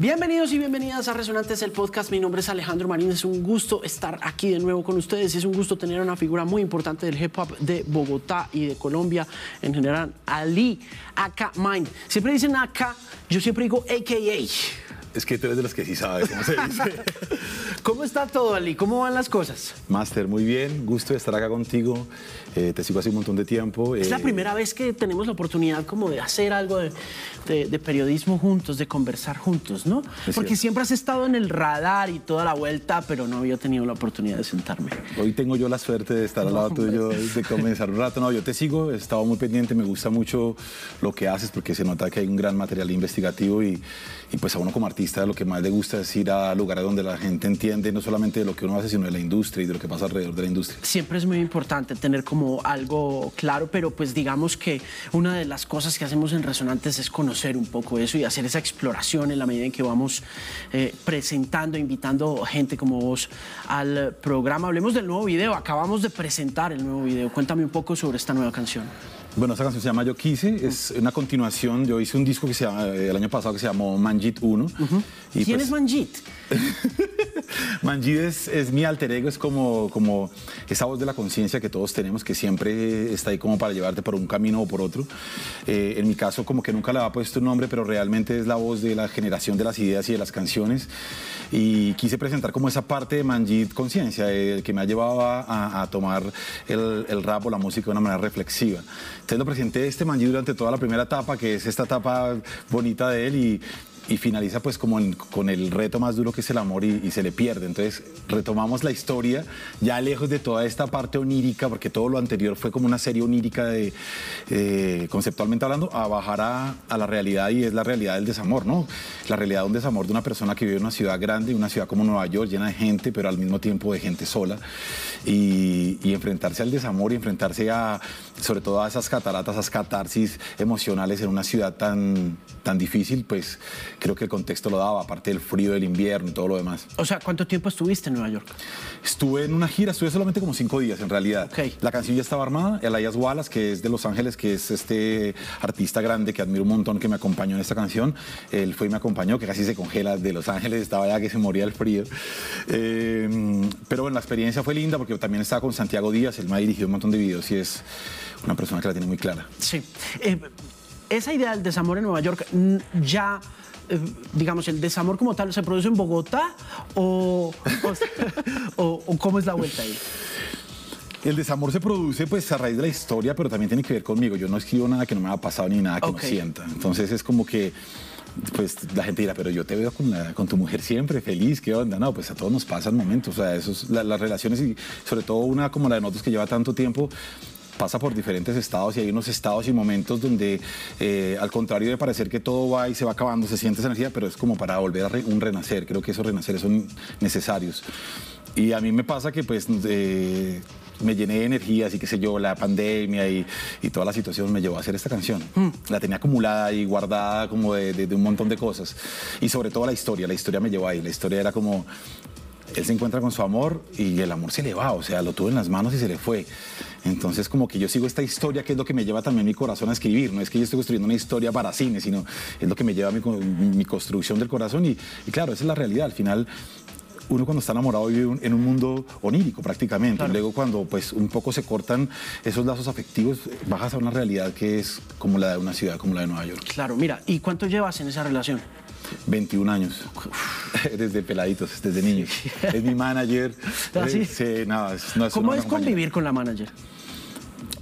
Bienvenidos y bienvenidas a Resonantes, el podcast. Mi nombre es Alejandro Marín. Es un gusto estar aquí de nuevo con ustedes. Es un gusto tener una figura muy importante del hip hop de Bogotá y de Colombia en general, Ali, Aka Mind. Siempre dicen Aka, yo siempre digo AKA. Es que tú eres de los que sí sabes cómo se dice. ¿Cómo está todo, Ali? ¿Cómo van las cosas? Master, muy bien. Gusto de estar acá contigo. Eh, te sigo hace un montón de tiempo. Es la Eh, primera vez que tenemos la oportunidad como de hacer algo de, de- de periodismo juntos, de conversar juntos, ¿no? Es Porque cierto. siempre has estado en el radar y toda la vuelta, pero no había tenido la oportunidad de sentarme. Hoy tengo yo la suerte de estar al lado tuyo, de comenzar un rato. No, yo te sigo, he estado muy pendiente, me gusta mucho lo que haces porque se nota que hay un gran material investigativo y, y pues a uno como artista lo que más le gusta es ir a lugares donde la gente entiende no solamente de lo que uno hace, sino de la industria y de lo que pasa alrededor de la industria. Siempre es muy importante tener como algo claro, pero pues digamos que una de las cosas que hacemos en Resonantes es conocer un poco eso y hacer esa exploración en la medida en que vamos eh, presentando, invitando gente como vos al programa. Hablemos del nuevo video, acabamos de presentar el nuevo video. Cuéntame un poco sobre esta nueva canción. Bueno, esta canción se llama Yo Quise, es una continuación. Yo hice un disco que se llama, eh, el año pasado que se llamó Manjit 1. y ¿Quién pues- es Manjit? Manjid es, es mi alter ego, es como, como esa voz de la conciencia que todos tenemos, que siempre está ahí como para llevarte por un camino o por otro. Eh, en mi caso, como que nunca le había puesto un nombre, pero realmente es la voz de la generación de las ideas y de las canciones. Y quise presentar como esa parte de Manjid conciencia, eh, que me ha llevado a tomar el, el rap o la música de una manera reflexiva. Entonces lo presenté este Manjid durante toda la primera etapa, que es esta etapa bonita de él y y finaliza pues como con el reto más duro que es el amor y, se le pierde. Entonces retomamos la historia ya lejos de toda esta parte onírica, porque todo lo anterior fue como una serie onírica de, eh, conceptualmente hablando, a bajar a, la realidad y es la realidad del desamor, ¿no? La realidad de un desamor de una persona que vive en una ciudad grande, una ciudad como Nueva York, llena de gente, pero al mismo tiempo de gente sola. Y, y enfrentarse al desamor y enfrentarse a, sobre todo a esas cataratas, esas catarsis emocionales en una ciudad tan, tan difícil, pues creo que el contexto lo daba, aparte del frío del invierno y todo lo demás. O sea, ¿cuánto tiempo estuviste en Nueva York? Estuve en una gira, estuve solamente como cinco días en realidad. Ok. La canción ya estaba armada, Elias Wallace, que es de Los Ángeles, que es este artista grande que admiro un montón, que me acompañó en esta canción. Él fue y me acompañó, que casi se congela de Los Ángeles, estaba ya que se moría el frío. Eh, pero bueno, la experiencia fue linda porque también estaba con Santiago Díaz, él me ha dirigido un montón de videos y es una persona que la tiene muy clara. Sí. Eh, esa idea del desamor en Nueva York ya, digamos, el desamor como tal, ¿se produce en Bogotá o, o, o- o cómo es la vuelta ahí? El desamor se produce pues a raíz de la historia, pero también tiene que ver conmigo. Yo no escribo nada que no me haya pasado ni nada que Ok. no sienta. Entonces es como que pues la gente dirá, pero yo te veo con, la- con tu mujer siempre feliz, ¿qué onda? No, pues a todos nos pasan momentos, o sea, esos, la- las relaciones y sobre todo una como la de nosotros que lleva tanto tiempo pasa por diferentes estados y hay unos estados y momentos donde eh, al contrario de parecer que todo va y se va acabando, se siente esa energía, pero es como para volver a re- un renacer, creo que esos renaceres son necesarios. Y a mí me pasa que pues eh, me llené de energías y qué sé yo, la pandemia y, y toda la situación me llevó a hacer esta canción. La tenía acumulada y guardada como de, de- de un montón de cosas. Y sobre todo la historia, la historia me llevó ahí. La historia era como, él se encuentra con su amor y el amor se le va, o sea, lo tuvo en las manos y se le fue. Entonces como que yo sigo esta historia que es lo que me lleva también mi corazón a escribir, no es que yo esté construyendo una historia para cine, sino es lo que me lleva a mi, co- mi construcción del corazón y, y claro, esa es la realidad, al final uno cuando está enamorado vive en un mundo onírico prácticamente. Claro. Luego cuando pues un poco se cortan esos lazos afectivos, bajas a una realidad que es como la de una ciudad como la de Nueva York. Claro, mira, ¿y cuánto llevas en esa relación? 21 años. desde peladitos, desde niño. Es mi manager. ¿Ah, sí? Eh, sí, nada, es- no es ¿Cómo es compañera. convivir con la manager?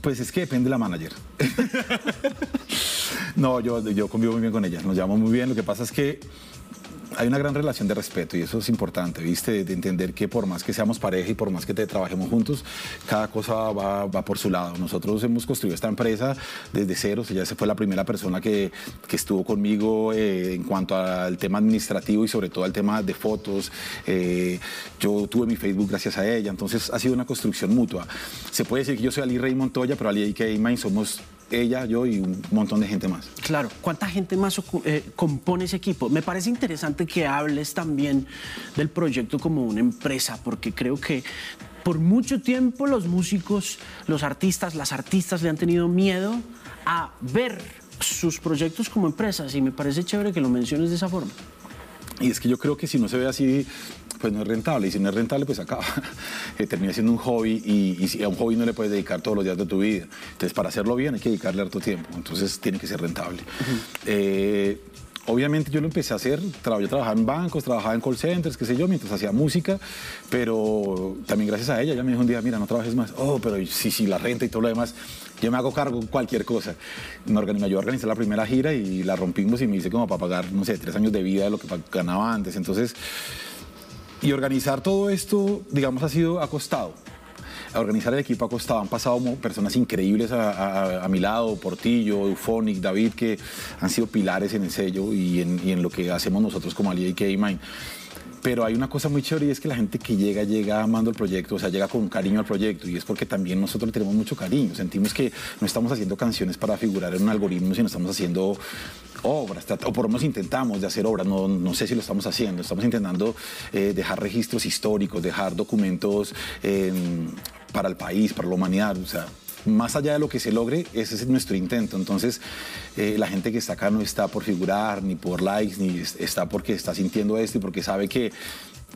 Pues es que depende de la manager. no, yo, yo convivo muy bien con ella, nos llevamos muy bien. Lo que pasa es que hay una gran relación de respeto y eso es importante, ¿viste? De entender que por más que seamos pareja y por más que te trabajemos juntos, cada cosa va, por su lado. Nosotros hemos construido esta empresa desde cero, ella fue la primera persona que, que estuvo conmigo eh, en cuanto al tema administrativo y sobre todo al tema de fotos. Eh, yo tuve mi Facebook gracias a ella, entonces ha sido una construcción mutua. Se puede decir que yo soy Ali Rey Montoya, pero Ali y Main somos ella, yo y un montón de gente más. Claro, ¿cuánta gente más eh, compone ese equipo? Me parece interesante que hables también del proyecto como una empresa, porque creo que por mucho tiempo los músicos, los artistas, las artistas le han tenido miedo a ver sus proyectos como empresas y me parece chévere que lo menciones de esa forma. Y es que yo creo que si no se ve así, pues no es rentable. Y si no es rentable, pues acaba. Eh, termina siendo un hobby y, si a un hobby no le puedes dedicar todos los días de tu vida. Entonces, para hacerlo bien hay que dedicarle harto tiempo. Entonces, tiene que ser rentable. Eh, obviamente yo lo empecé a hacer, yo trabajaba en bancos, trabajaba en call centers, qué sé yo, mientras hacía música, pero también gracias a ella, ella me dijo un día, mira, no trabajes más. Oh, pero sí, sí, la renta y todo lo demás, yo me hago cargo cualquier cosa. Me, me ayudó a organizar la primera gira y la rompimos y me hice como para pagar, no sé, tres años de vida de lo que ganaba antes. Entonces, y organizar todo esto, digamos, ha sido acostado. Organizar el equipo ha costado. Han pasado personas increíbles a, mi lado, Portillo, Euphonic, David, que han sido pilares en el sello y en, lo que hacemos nosotros como Ali y K-Mine. Pero hay una cosa muy chévere y es que la gente que llega, llega amando el proyecto, o sea, llega con cariño al proyecto y es porque también nosotros le tenemos mucho cariño. Sentimos que no estamos haciendo canciones para figurar en un algoritmo, sino estamos haciendo obras, o por lo menos intentamos de hacer obras, no, no sé si lo estamos haciendo, estamos intentando eh, dejar registros históricos, dejar documentos em, para el país, para la humanidad, o sea, más allá de lo que se logre, ese es nuestro intento. Entonces, eh, la gente que está acá no está por figurar, ni por likes, ni está porque está sintiendo esto y porque sabe que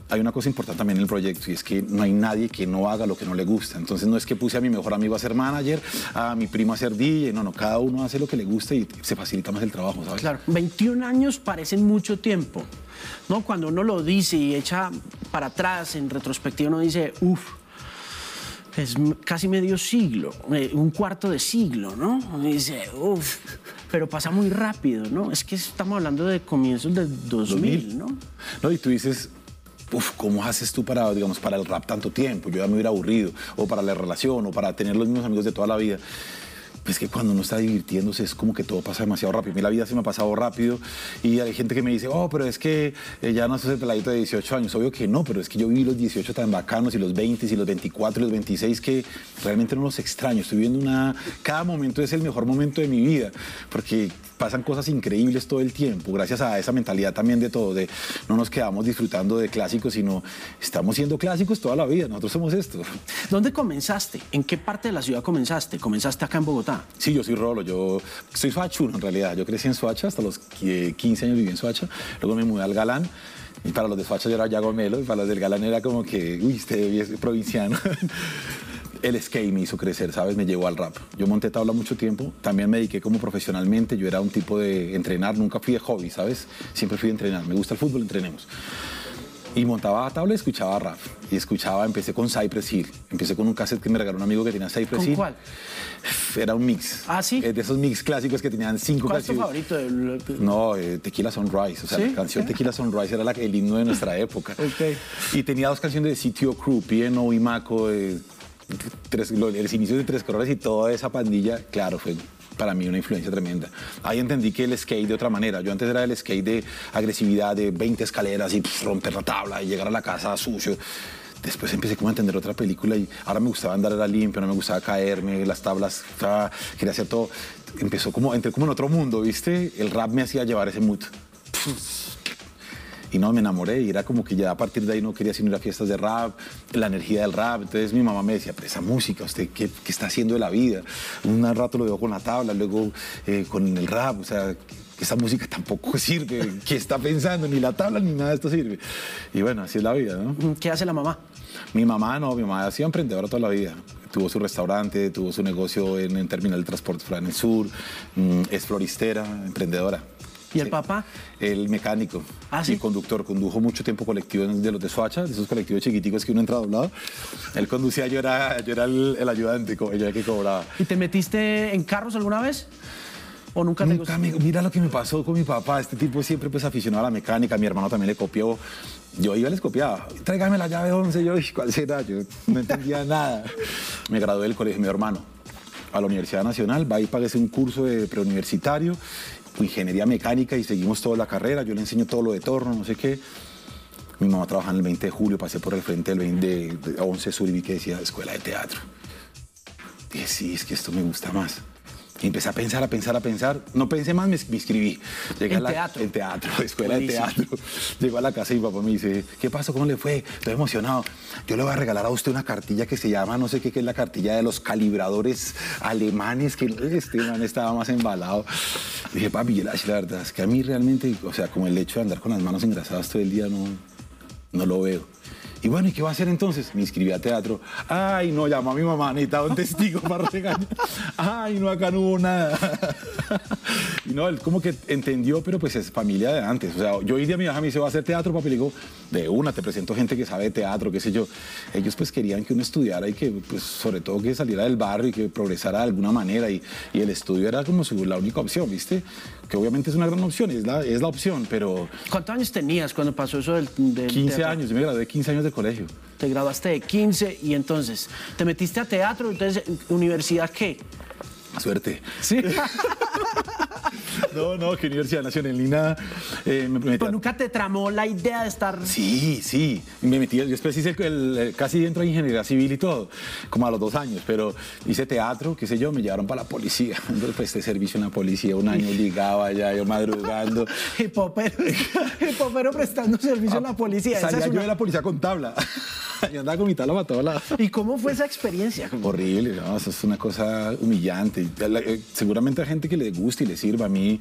hay una cosa importante también en el proyecto y es que no hay nadie que no haga lo que no le gusta. Entonces no es que puse a mi mejor amigo a ser manager, a mi primo a ser DJ, no, no, cada uno hace lo que le gusta y se facilita más el trabajo, ¿sabes? Claro, 21 años parecen mucho tiempo, ¿no? Cuando uno lo dice y echa para atrás en retrospectiva, uno dice, uff, es casi medio siglo, eh, un cuarto de siglo, ¿no? dice, uff, pero pasa muy rápido, ¿no? Es que estamos hablando de comienzos del 2000, ¿no? No, y tú dices, Uf, ¿cómo haces tú para, digamos, para el rap tanto tiempo? Yo ya me hubiera aburrido, o para la relación, o para tener los mismos amigos de toda la vida. Pues que cuando uno está divirtiéndose es como que todo pasa demasiado rápido. A mí la vida se me ha pasado rápido y hay gente que me dice, oh, pero es que eh, ya no sos el peladito de 18 años. Obvio que no, pero es que yo viví los 18 tan bacanos y los 20 y los 24 y los 26 que realmente no los extraño. Estoy viviendo una... Cada momento es el mejor momento de mi vida porque pasan cosas increíbles todo el tiempo, gracias a esa mentalidad también de todo, de no nos quedamos disfrutando de clásicos, sino estamos siendo clásicos toda la vida, nosotros somos esto. ¿Dónde comenzaste? ¿En qué parte de la ciudad comenzaste? ¿Comenzaste acá en Bogotá? Sí, yo soy Rolo, yo soy suachuno en realidad, yo crecí en Suacha, hasta los 15 años viví en Suacha, luego me mudé al Galán, y para los de Suacha yo era Yagomelo, y para los del Galán era como que, uy, usted es provinciano. el skate me hizo crecer, ¿sabes? Me llevó al rap. Yo monté tabla mucho tiempo, también me dediqué como profesionalmente, yo era un tipo de entrenar, nunca fui de hobby, ¿sabes? Siempre fui de entrenar, me gusta el fútbol, entrenemos. Y montaba tabla y escuchaba rap. Y escuchaba, empecé con Cypress Hill. Empecé con un cassette que me regaló un amigo que tenía Cypress ¿Con Hill. cuál? Era un mix. Ah, sí. Eh, de esos mix clásicos que tenían cinco ¿Cuál es tu favorito? No, eh, Tequila Sunrise. O sea, la canción Tequila Sunrise era la, el himno de nuestra época. Ok. Y tenía dos canciones de CTO Crew, Pieno y Maco. Eh, tres, los, inicios de Tres Colores y toda esa pandilla, claro, fue para mí una influencia tremenda. Ahí entendí que el skate de otra manera. Yo antes era el skate de agresividad, de 20 escaleras y romper la tabla y llegar a la casa sucio. Después empecé como a entender otra película y ahora me gustaba andar era limpio, no me gustaba caerme, las tablas, quería hacer todo. Empezó como, entré como en otro mundo, ¿viste? El rap me hacía llevar ese mood y no, me enamoré y era como que ya a partir de ahí no quería sino ir a fiestas de rap, la energía del rap. Entonces mi mamá me decía, pero esa música, ¿usted qué, qué está haciendo de la vida? Un rato lo veo con la tabla, luego eh, con el rap, o sea, esa música tampoco sirve. ¿Qué está pensando? Ni la tabla ni nada de esto sirve. Y bueno, así es la vida, ¿no? ¿Qué hace la mamá? Mi mamá no, mi mamá ha sido emprendedora toda la vida. Tuvo su restaurante, tuvo su negocio en el terminal de transporte en el sur, mm, es floristera, emprendedora. ¿Y el papá? El mecánico ¿Ah, sí? y conductor. Condujo mucho tiempo colectivos de los de Soacha, de esos colectivos chiquiticos que uno entra doblado. Él conducía, yo era, yo era el, ayudante, yo que cobraba. ¿Y te metiste en carros alguna vez? ¿O nunca, nunca me, Mira lo que me pasó con mi papá. Este tipo siempre pues aficionado a la mecánica. Mi hermano también le copió. Yo iba les copiaba. Tráigame la llave 11. Yo, ¿cuál será? Yo no entendía nada. Me gradué del colegio mi hermano a la Universidad Nacional, va y pague un curso de preuniversitario ingeniería mecánica y seguimos toda la carrera. Yo le enseño todo lo de torno, no sé qué. Mi mamá trabaja en el 20 de julio, pasé por el frente del 20 de, 11 Sur y vi que decía escuela de teatro. Dije, sí, es que esto me gusta más. Y empecé a pensar, a pensar, a pensar. No pensé más, me, inscribí. Llegué ¿En a la, teatro? En teatro, escuela Buenísimo. de teatro. Llego a la casa y mi papá me dice, ¿qué pasó? ¿Cómo le fue? Estoy emocionado. Yo le voy a regalar a usted una cartilla que se llama, no sé qué, que es la cartilla de los calibradores alemanes, que este man estaba más embalado. dije, papi, yo la la verdad es que a mí realmente, o sea, como el hecho de andar con las manos engrasadas todo el día, no, no lo veo. Y bueno, ¿y qué va a hacer entonces? Me inscribí a teatro. Ay, no, llamó a mi mamá, necesitaba un testigo para regañar. Ay, no, acá no hubo nada. Y no, él como que entendió, pero pues es familia de antes. O sea, yo hoy día mi hija me dice, va a hacer teatro, papi. Le digo, de una, te presento gente que sabe teatro, qué sé yo. Ellos pues querían que uno estudiara y que, pues, sobre todo que saliera del barrio y que progresara de alguna manera. Y, y el estudio era como su- la única opción, ¿viste? Que obviamente es una gran opción, es la, es la opción, pero ¿Cuántos años tenías cuando pasó eso del, del 15 teatro? años, yo me gradué de 15 años de colegio. Te graduaste de 15 y entonces te metiste a teatro, entonces universidad qué? Suerte. Sí. No, no, que Universidad Nacional ni nada. Eh, me, me metí Pero nunca te tramó la idea de estar Sí, sí. Me metí, yo después hice el, el- casi dentro de ingeniería civil y todo, como a los dos años, pero hice teatro, qué sé yo, me llevaron para la policía. Entonces presté servicio en la policía, un año ligaba allá, yo madrugando. hipopero, hipopero prestando servicio a la policía. Esa Salía es yo una- de la policía con tabla. Yo andaba con mi tabla para todos lados. ¿Y cómo fue esa experiencia? Horrible, ¿no? Eso es una cosa humillante. La- eh, Seguramente a gente que le guste y le sirva. A mí,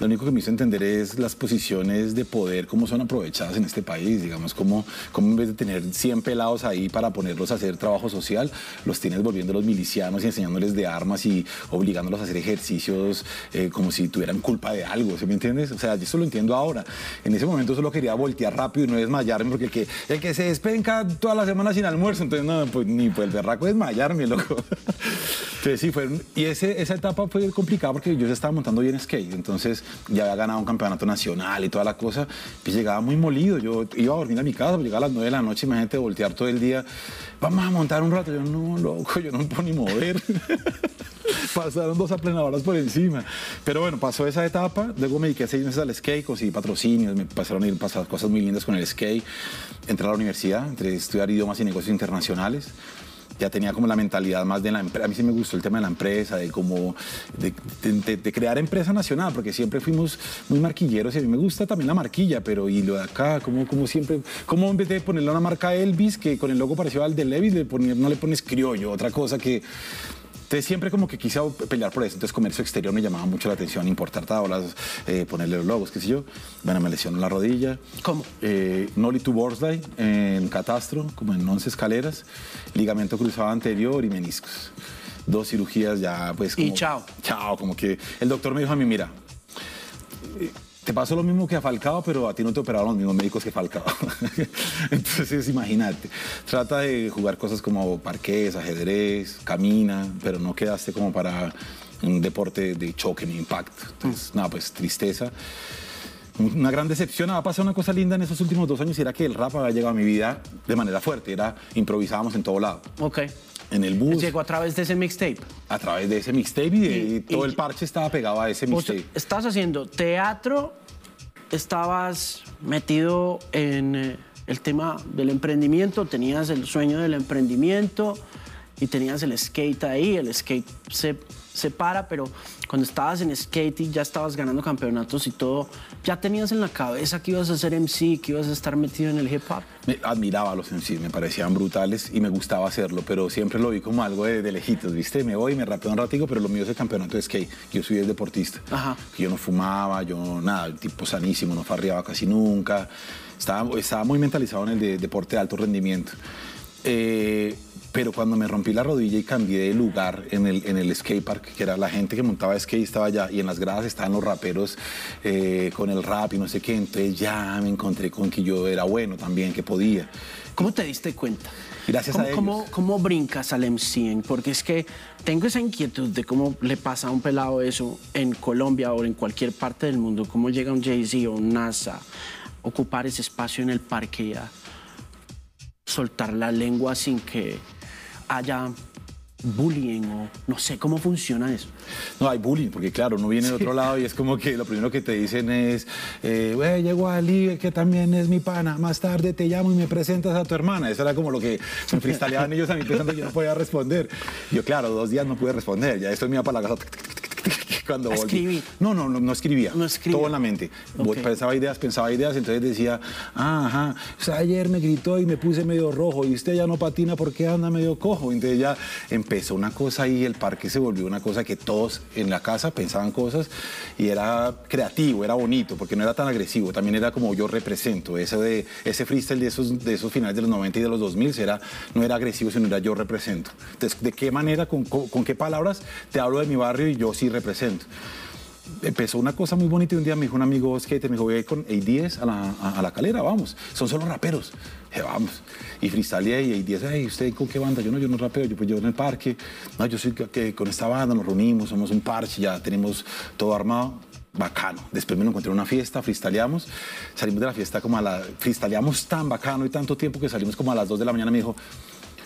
lo único que me hizo entender es las posiciones de poder, cómo son aprovechadas en este país. Digamos, cómo, cómo en vez de tener 100 pelados ahí para ponerlos a hacer trabajo social, los tienes volviéndolos milicianos y enseñándoles de armas y obligándolos a hacer ejercicios eh, como si tuvieran culpa de algo. ¿Sí me entiendes? O sea, yo eso lo entiendo ahora. En ese momento solo quería voltear rápido y no desmayarme, porque el que, el que se despenca toda la semana sin almuerzo, entonces no, pues ni pues el berraco desmayarme, loco. Entonces sí, fue, y ese, esa etapa fue complicada porque yo ya estaba montando bien skate, entonces ya había ganado un campeonato nacional y toda la cosa, pues llegaba muy molido, yo iba a dormir a mi casa, pues llegaba a las 9 de la noche, imagínate voltear todo el día, vamos a montar un rato, yo no, loco, yo no me puedo ni mover. Pasaron dos aplenadoras por encima. Pero bueno, pasó esa etapa. Luego me dediqué seis meses al skate, conseguí patrocinios, me pasaron a ir pasar cosas muy lindas con el skate. Entré a la universidad, entré estudiar idiomas y negocios internacionales. Ya tenía como la mentalidad más de la empresa. A mí sí me gustó el tema de la empresa, de como de, crear empresa nacional, porque siempre fuimos muy marquilleros y a mí me gusta también la marquilla, pero y lo de acá, como, como siempre, como en vez de ponerle una marca Elvis, que con el logo parecido al de Levis, le poner- no le pones criollo, otra cosa que entonces siempre como que quise pelear por eso. Entonces comercio exterior me llamaba mucho la atención, importar tablas, eh, ponerle los logos, qué sé yo. Bueno, me lesionó la rodilla. ¿Cómo? Eh, Nolly to Borsley en catastro, como en 11 escaleras, ligamento cruzado anterior y meniscos. Dos cirugías ya pues Y como... chao. Chao, como que el doctor me dijo a mí, mira, te pasó lo mismo que a Falcao, pero a ti no te operaron los mismos médicos que Falcao. Entonces, imagínate, trata de jugar cosas como parqués, ajedrez, camina, pero no quedaste como para un deporte de choque ni impacto. Entonces, nada, pues tristeza. Una gran decepción, ha pasado una cosa linda en esos últimos dos años y era que el rap había llegado a mi vida de manera fuerte, era improvisábamos en todo lado, Ok. En el bus, Llegó a través de ese mixtape. a través de ese mixtape y, de- Y- todo y- el parche estaba pegado a ese mixtape. estabas haciendo teatro, estabas metido en eh, el tema del emprendimiento, tenías el sueño del emprendimiento y tenías el skate ahí, el skate se, se para, pero cuando estabas en skate y ya estabas ganando campeonatos y todo, ya tenías en la cabeza que ibas a ser MC, que ibas a estar metido en el hip hop. Me admiraba a los MC, me parecían brutales y me gustaba hacerlo, pero siempre lo vi como algo de, de lejitos, ¿viste? Me voy, me rapeo un ratico, pero lo mío es el campeonato de skate. Yo soy el deportista. Ajá. Yo no fumaba, yo nada, tipo sanísimo, no farreaba casi nunca. Estaba, estaba muy mentalizado en el de- deporte de alto rendimiento. Eh, pero cuando me rompí la rodilla y cambié de lugar en el, en el skate park, que era la gente que montaba skate estaba allá, y en las gradas estaban los raperos eh, con el rap y no sé qué, entonces ya me encontré con que yo era bueno también, que podía. ¿Cómo te diste cuenta? Gracias ¿Cómo, a ellos. ¿cómo, cómo brincas al MCing? Porque es que tengo esa inquietud de cómo le pasa a un pelado eso en Colombia o en cualquier parte del mundo. Cómo llega un Jay-Z o un NASA, ocupar ese espacio en el parque y a soltar la lengua sin que haya bullying o no sé cómo funciona eso. No, hay bullying, porque claro, uno viene de otro lado y es como que lo primero que te dicen es, eh, "Güey, llegó Ali, que también es mi pana, más tarde te llamo y me presentas a tu hermana. Eso era como lo que me freestyleaban ellos a mí pensando que yo no podía responder. Yo, claro, dos días no pude responder, ya esto me iba para la casa. cuando ¿A volví- escribir? No, no, no, no escribía. No escribía. Todo en la mente. Voy- Ok. Pensaba ideas, pensaba ideas, entonces decía, ah, ajá, o sea, ayer me gritó y me puse medio rojo y usted ya no patina porque anda medio cojo. Entonces ya empezó una cosa y el parque se volvió una cosa que todos en la casa pensaban cosas y era creativo, era bonito, porque no era tan agresivo, también era como yo represento. Ese, de, ese freestyle de esos, de esos finales de los 90 y de los 2000 era, no era agresivo, sino era yo represento. Entonces, ¿de qué manera, con, con- con qué palabras te hablo de mi barrio y yo sí represento? empezó una cosa muy bonita y un día me dijo un amigo skater, me dijo, voy a ir con A10 a la, a, a la calera, vamos, son solo raperos. Dije, vamos. Y freestyleé y A10, hey, ¿usted con qué banda? Yo no, yo no rapeo, yo pues yo en el parque. No, yo soy que, que con esta banda nos reunimos, somos un parche, ya tenemos todo armado. Bacano. Después me lo encontré en una fiesta, freestyleamos. Salimos de la fiesta como a la. Freestyleamos tan bacano y tanto tiempo que salimos como a las 2 de la mañana. Me dijo,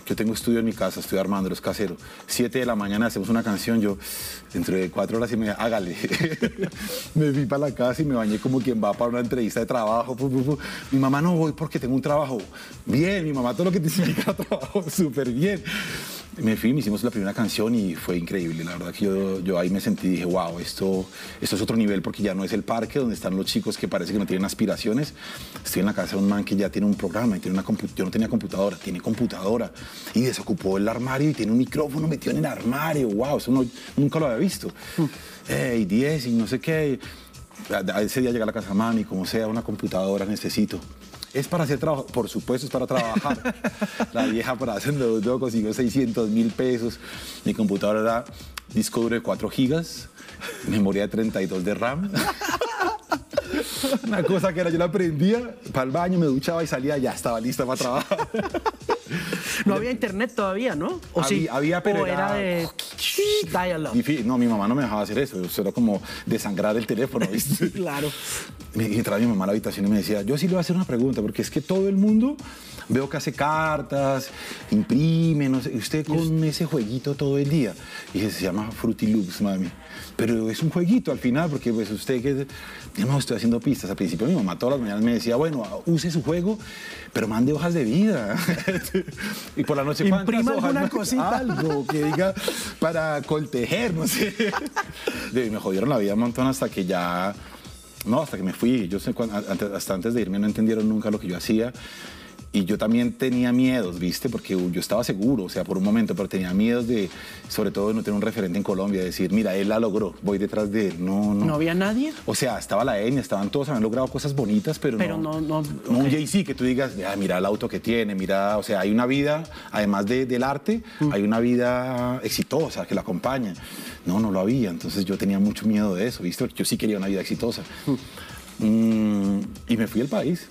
yo tengo estudio en mi casa, estoy armando, es casero. Siete de la mañana hacemos una canción, yo dentro de cuatro horas y me hágale. me fui para la casa y me bañé como quien va para una entrevista de trabajo. Mi mamá no voy porque tengo un trabajo. Bien, mi mamá todo lo que te significa trabajo, súper bien. Me fui, me hicimos la primera canción y fue increíble. La verdad que yo, ahí me sentí y dije, wow, esto, esto es otro nivel porque ya no es el parque donde están los chicos que parece que no tienen aspiraciones. Estoy en la casa de un man que ya tiene un programa tiene una yo no tenía computadora, tiene computadora y desocupó el armario y tiene un micrófono metido en el armario. Wow, eso no- nunca lo había visto. Hey, 10 y no sé qué. A- ese día llega a la casa, mami, como sea, una computadora necesito. Es para hacer trabajo, por supuesto, es para trabajar. la vieja para hacerlo todo consiguió 600 mil pesos. Mi computadora era disco duro de 4 gigas, memoria de 32 de RAM. Una cosa que era, yo la prendía para el baño, me duchaba y salía, ya estaba lista para trabajar. No había internet todavía, ¿no? ¿O sí? Había- pero ¿O era de dial-up? No, mi mamá no me dejaba hacer eso, eso era como desangrar el teléfono, ¿viste? Claro. Y entraba mi mamá a la habitación y me decía, yo sí le voy a hacer una pregunta, porque es que todo el mundo veo que hace cartas, imprime, no sé, y usted con ese jueguito todo el día. Y dije, se llama Fruity Loops, mami. Pero es un jueguito al final, porque pues usted que... No, estoy haciendo pistas. Al principio mi mamá todas las mañanas me decía, bueno, use su juego, pero mande hojas de vida. y por la noche, ¿cuántas Imprima alguna cosita. Algo que diga para coltejer, no sé. Me jodieron la vida un montón hasta que ya... No, hasta que me fui. Yo sé, hasta antes de irme no entendieron nunca lo que yo hacía. Y yo también tenía miedos, ¿viste? Porque yo estaba seguro, o sea, por un momento, pero tenía miedos de, sobre todo, de no tener un referente en Colombia, de decir, mira, él la logró, voy detrás de él. No, no. ¿No había nadie? O sea, estaba la Enya, estaban todos, habían logrado cosas bonitas, pero, Pero no- no- un ok. Jay-Z que tú digas, "Ah, mira el auto que tiene, mira, o sea, hay una vida, además de- del arte, Mm. hay una vida exitosa que la acompaña. No, no lo había, entonces yo tenía mucho miedo de eso, ¿viste? Yo sí quería una vida exitosa. Mm, y me fui al país.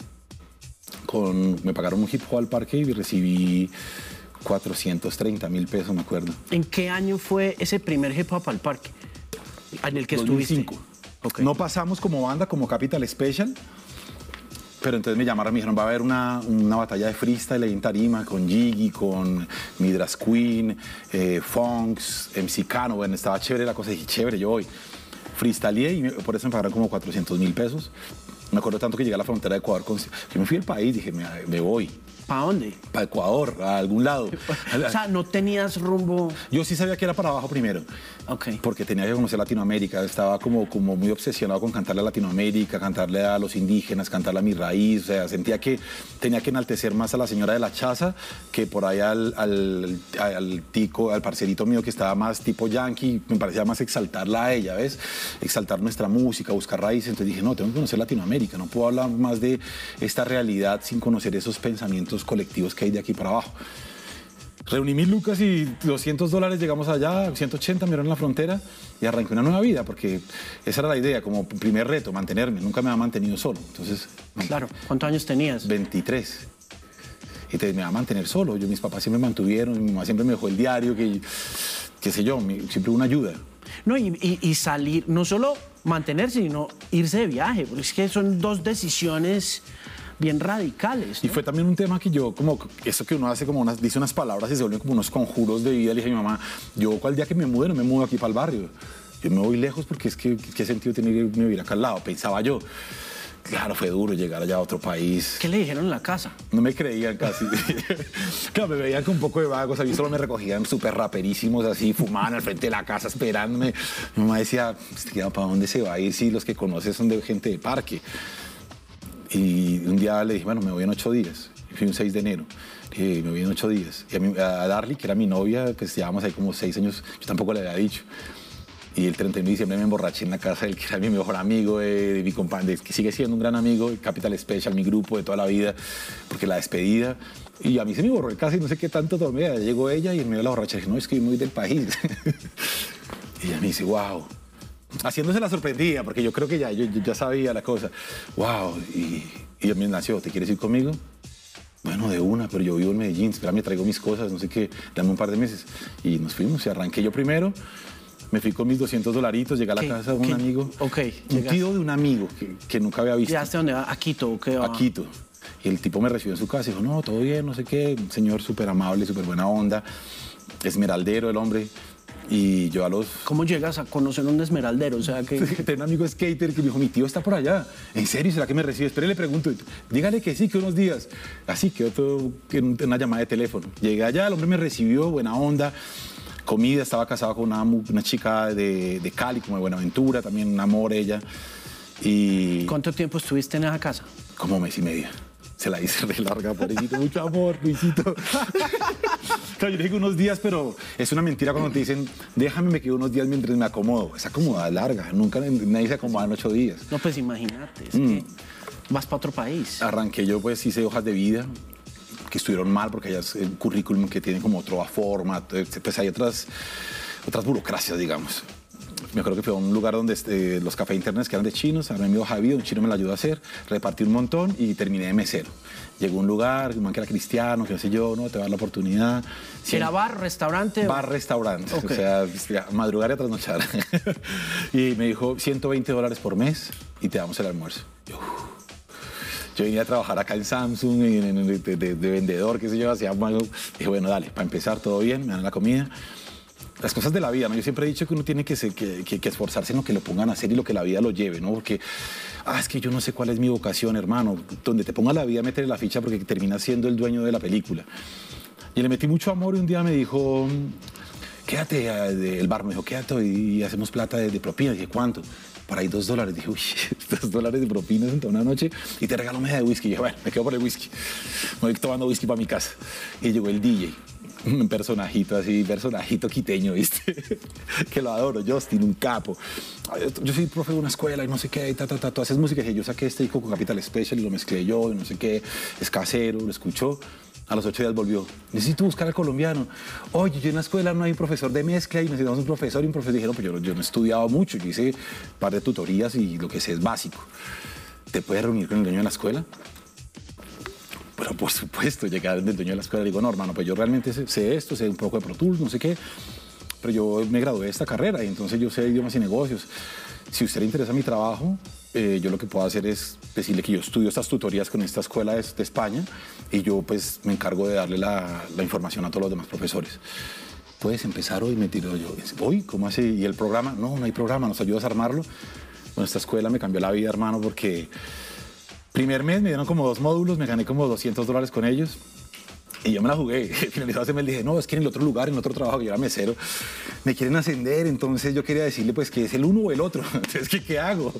Con, me pagaron un hip hop al parque y recibí 430 mil pesos, me acuerdo. ¿En qué año fue ese primer hip hop al parque? En el que 2005. estuviste. Ok. No pasamos como banda, como Capital Special. Pero entonces me llamaron, me dijeron, va a haber una, una batalla de freestyle en Tarima con Jiggy, con Midras Queen, eh, Funks, MC Cano. Bueno, estaba chévere la cosa. Dije, chévere, yo voy. Freestyleé y por eso me pagaron como 400 mil pesos. Me acuerdo tanto que llegué a la frontera de Ecuador. Con, yo me fui al país, dije, me, me voy. ¿Para dónde? Para Ecuador, a algún lado. O sea, no tenías rumbo. Yo sí sabía que era para abajo primero. Ok. Porque tenía que conocer Latinoamérica. Estaba como, como muy obsesionado con cantarle a Latinoamérica, cantarle a los indígenas, cantarle a mi raíz. O sea, sentía que tenía que enaltecer más a la señora de la chaza que por ahí al, al, al tico, al parcerito mío que estaba más tipo yankee. Me parecía más exaltarla a ella, ¿ves? Exaltar nuestra música, buscar raíces. Entonces dije, no, tengo que conocer Latinoamérica. No puedo hablar más de esta realidad sin conocer esos pensamientos colectivos que hay de aquí para abajo. Reuní mil lucas y 200 dólares, llegamos allá, 180, me en la frontera y arranqué una nueva vida, porque esa era la idea, como primer reto, mantenerme. Nunca me había mantenido solo. Entonces, Claro. ¿Cuántos años tenías? 23. Y entonces me va a mantener solo. Yo, mis papás siempre me mantuvieron, mi mamá siempre me dejó el diario, que, qué sé yo, mi- siempre una ayuda. No, y, y- y salir, no solo mantenerse, sino irse de viaje, porque es que son dos decisiones bien radicales. Y ¿no? fue también un tema que yo, como eso que uno hace, como unas, dice unas palabras y se vuelven como unos conjuros de vida. Le dije a mi mamá, yo cual día que me mude, no me mudo aquí para el barrio. Yo me voy lejos porque es que, ¿qué sentido tiene irme vivir acá al lado? Pensaba yo. Claro, fue duro llegar allá a otro país. ¿Qué le dijeron en la casa? No me creían casi. claro, me veían con un poco de vagos. A mí solo me recogían súper raperísimos, así, fumaban al frente de la casa esperándome. Mi mamá decía, "Este, ¿para dónde se va a ir si los que conoces son de gente de parque? Y un día le dije, bueno, me voy en ocho días. Fui un 6 de enero. Y me voy en ocho días. Y a, mí- a Darly, que era mi novia, pues llevamos ahí como seis años, yo tampoco le había dicho. Y el 31 de diciembre me emborraché en la casa del que era mi mejor amigo, eh, de mi compañero, que sigue siendo un gran amigo, Capital Special, mi grupo de toda la vida, porque la despedida. Y a mí se me borró el casi no sé qué tanto tomé. Llegó ella y en medio de la borracha dije, no, es que me voy del país. y ella me dice, wow. Haciéndose la sorprendida, porque yo creo que ya, yo, yo ya sabía la cosa. Wow. Y, y me nació, ¿te quieres ir conmigo? Bueno, de una, pero yo vivo en Medellín, espera, me traigo mis cosas, no sé qué, dame un par de meses. Y nos fuimos, y arranqué yo primero, me fui con mis 200 dolaritos, llegué a la ¿Qué? casa de un ¿Qué? amigo. Ok, Un llegaste. tío de un amigo que, que nunca había visto. ¿Llegaste a dónde va? ¿A Quito o qué? A Quito. Y el tipo me recibió en su casa y dijo, no, todo bien, no sé qué. Un señor súper amable, súper buena onda, esmeraldero el hombre. Y yo a los ¿Cómo llegas a conocer un esmeraldero? O sea, que... Tengo un amigo skater que me dijo, mi tío está por allá. ¿En serio? ¿Será que me recibe? Espere, le pregunto. Dígale que sí, que unos días. Así quedó todo en una llamada de teléfono. Llegué allá, el hombre me recibió, buena onda. Comida, estaba casado con una, una chica de, de Cali, como de Buenaventura, también un amor ella. Y ¿Cuánto tiempo estuviste en esa casa? como mes y medio. Se la hice re larga, pobrecito. Mucho amor, Luisito. Claro, yo le digo unos días, pero es una mentira cuando te dicen, déjame, me quedo unos días mientras me acomodo. Esa acomodada larga. Nunca nadie se acomoda en ocho días. No, pues imagínate, es Mm. que vas para otro país. Arranqué yo, pues hice hojas de vida que estuvieron mal porque hay un currículum que tiene como otra forma, pues hay otras, otras burocracias, digamos. Me acuerdo que fue a un lugar donde este, los cafés internet que eran de chinos, armé mi de vida, un chino me la ayudó a hacer, repartí un montón y terminé de mesero. Llegó a un lugar, un man que era cristiano, que no sé yo, no, te va a dar la oportunidad. ¿Era bar, restaurante? Bar, restaurante, Ok. o sea, madrugar y a trasnochar. y me dijo 120 dólares por mes y te damos el almuerzo. Yo. Yo venía a trabajar acá en Samsung, de, de- de vendedor, qué sé yo, hacía algo. Dije, bueno, dale, para empezar, todo bien, me dan la comida. Las cosas de la vida, ¿no? Yo siempre he dicho que uno tiene que, que, esforzarse en lo que lo pongan a hacer y lo que la vida lo lleve, ¿no? Porque, ah, es que yo no sé cuál es mi vocación, hermano. Donde te ponga la vida, métele la ficha porque terminas siendo el dueño de la película. Y le metí mucho amor y un día me dijo, quédate, eh, el bar me dijo, quédate y hacemos plata de, propina. dije, ¿cuánto? Para ahí dos dólares. Dije, uy, dos dólares de propina en toda una noche y te regalo media de whisky. Y dije, bueno, me quedo por el whisky. Me voy tomando whisky para mi casa. Y llegó el DJ, un personajito así, personajito quiteño, ¿viste? que lo adoro, Justin, un capo. Yo soy profe de una escuela y no sé qué, y ta, ta, ta, haces música. Y yo saqué este disco con Capital Special y lo mezclé yo, y no sé qué, es casero, lo escuchó. A los ocho días volvió. Necesito buscar al colombiano. Oye, yo en la escuela no hay un profesor de mezcla y necesitamos un profesor y un profesor. Dijeron, pues yo, yo no he estudiado mucho. Yo hice un par de tutorías y lo que sé es básico. ¿Te puedes reunir con el dueño de la escuela? Pero por supuesto, llegar del dueño de la escuela le digo, no, hermano, pues yo realmente sé, esto, sé un poco de Pro Tools, no sé qué, pero yo me gradué de esta carrera y entonces yo sé idiomas y negocios. Si usted le interesa mi trabajo, eh, yo lo que puedo hacer es decirle que yo estudio estas tutorías con esta escuela de, España y yo pues me encargo de darle la, la información a todos los demás profesores. Puedes empezar hoy, me tiro yo. ¿Hoy? ¿Cómo así? ¿Y el programa? No, no hay programa, ¿nos ayudas a armarlo? Bueno, esta escuela me cambió la vida, hermano, porque Primer mes me dieron como dos módulos, me gané como 200 dólares con ellos. Y yo me la jugué. Finalizado ese mes dije, no, es que en el otro lugar, en el otro trabajo, que yo era mesero, me quieren ascender. Entonces yo quería decirle, pues, que es el uno o el otro. Entonces, ¿qué, qué hago?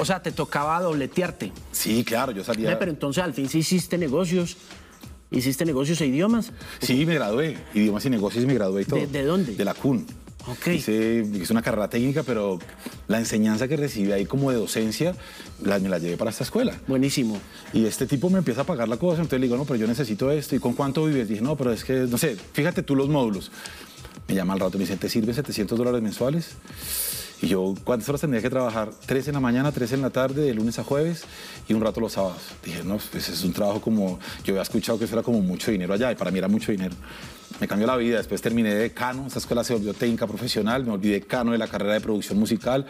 O sea, te tocaba dobletearte. Sí, claro, yo salía... Pero entonces al fin sí hiciste negocios. ¿Hiciste negocios e idiomas? Sí, me gradué. Idiomas y negocios me gradué y todo. ¿De- de dónde? De la CUN. Ok. Hice, hice una carrera técnica, pero la enseñanza que recibí ahí como de docencia, la, me la llevé para esta escuela. Buenísimo. Y este tipo me empieza a pagar la cosa, entonces le digo, no, pero yo necesito esto. ¿Y con cuánto vives? Dije, no, pero es que, no sé, fíjate tú los módulos. Me llama al rato y me dice, ¿te sirven 700 dólares mensuales? Y yo, ¿cuántas horas tendría que trabajar? Tres en la mañana, tres en la tarde, de lunes a jueves y un rato los sábados. Dije, no, pues es un trabajo como, yo había escuchado que eso era como mucho dinero allá y para mí era mucho dinero. Me cambió la vida, después terminé de decano, esta escuela se volvió técnica profesional, me volví decano de la carrera de producción musical.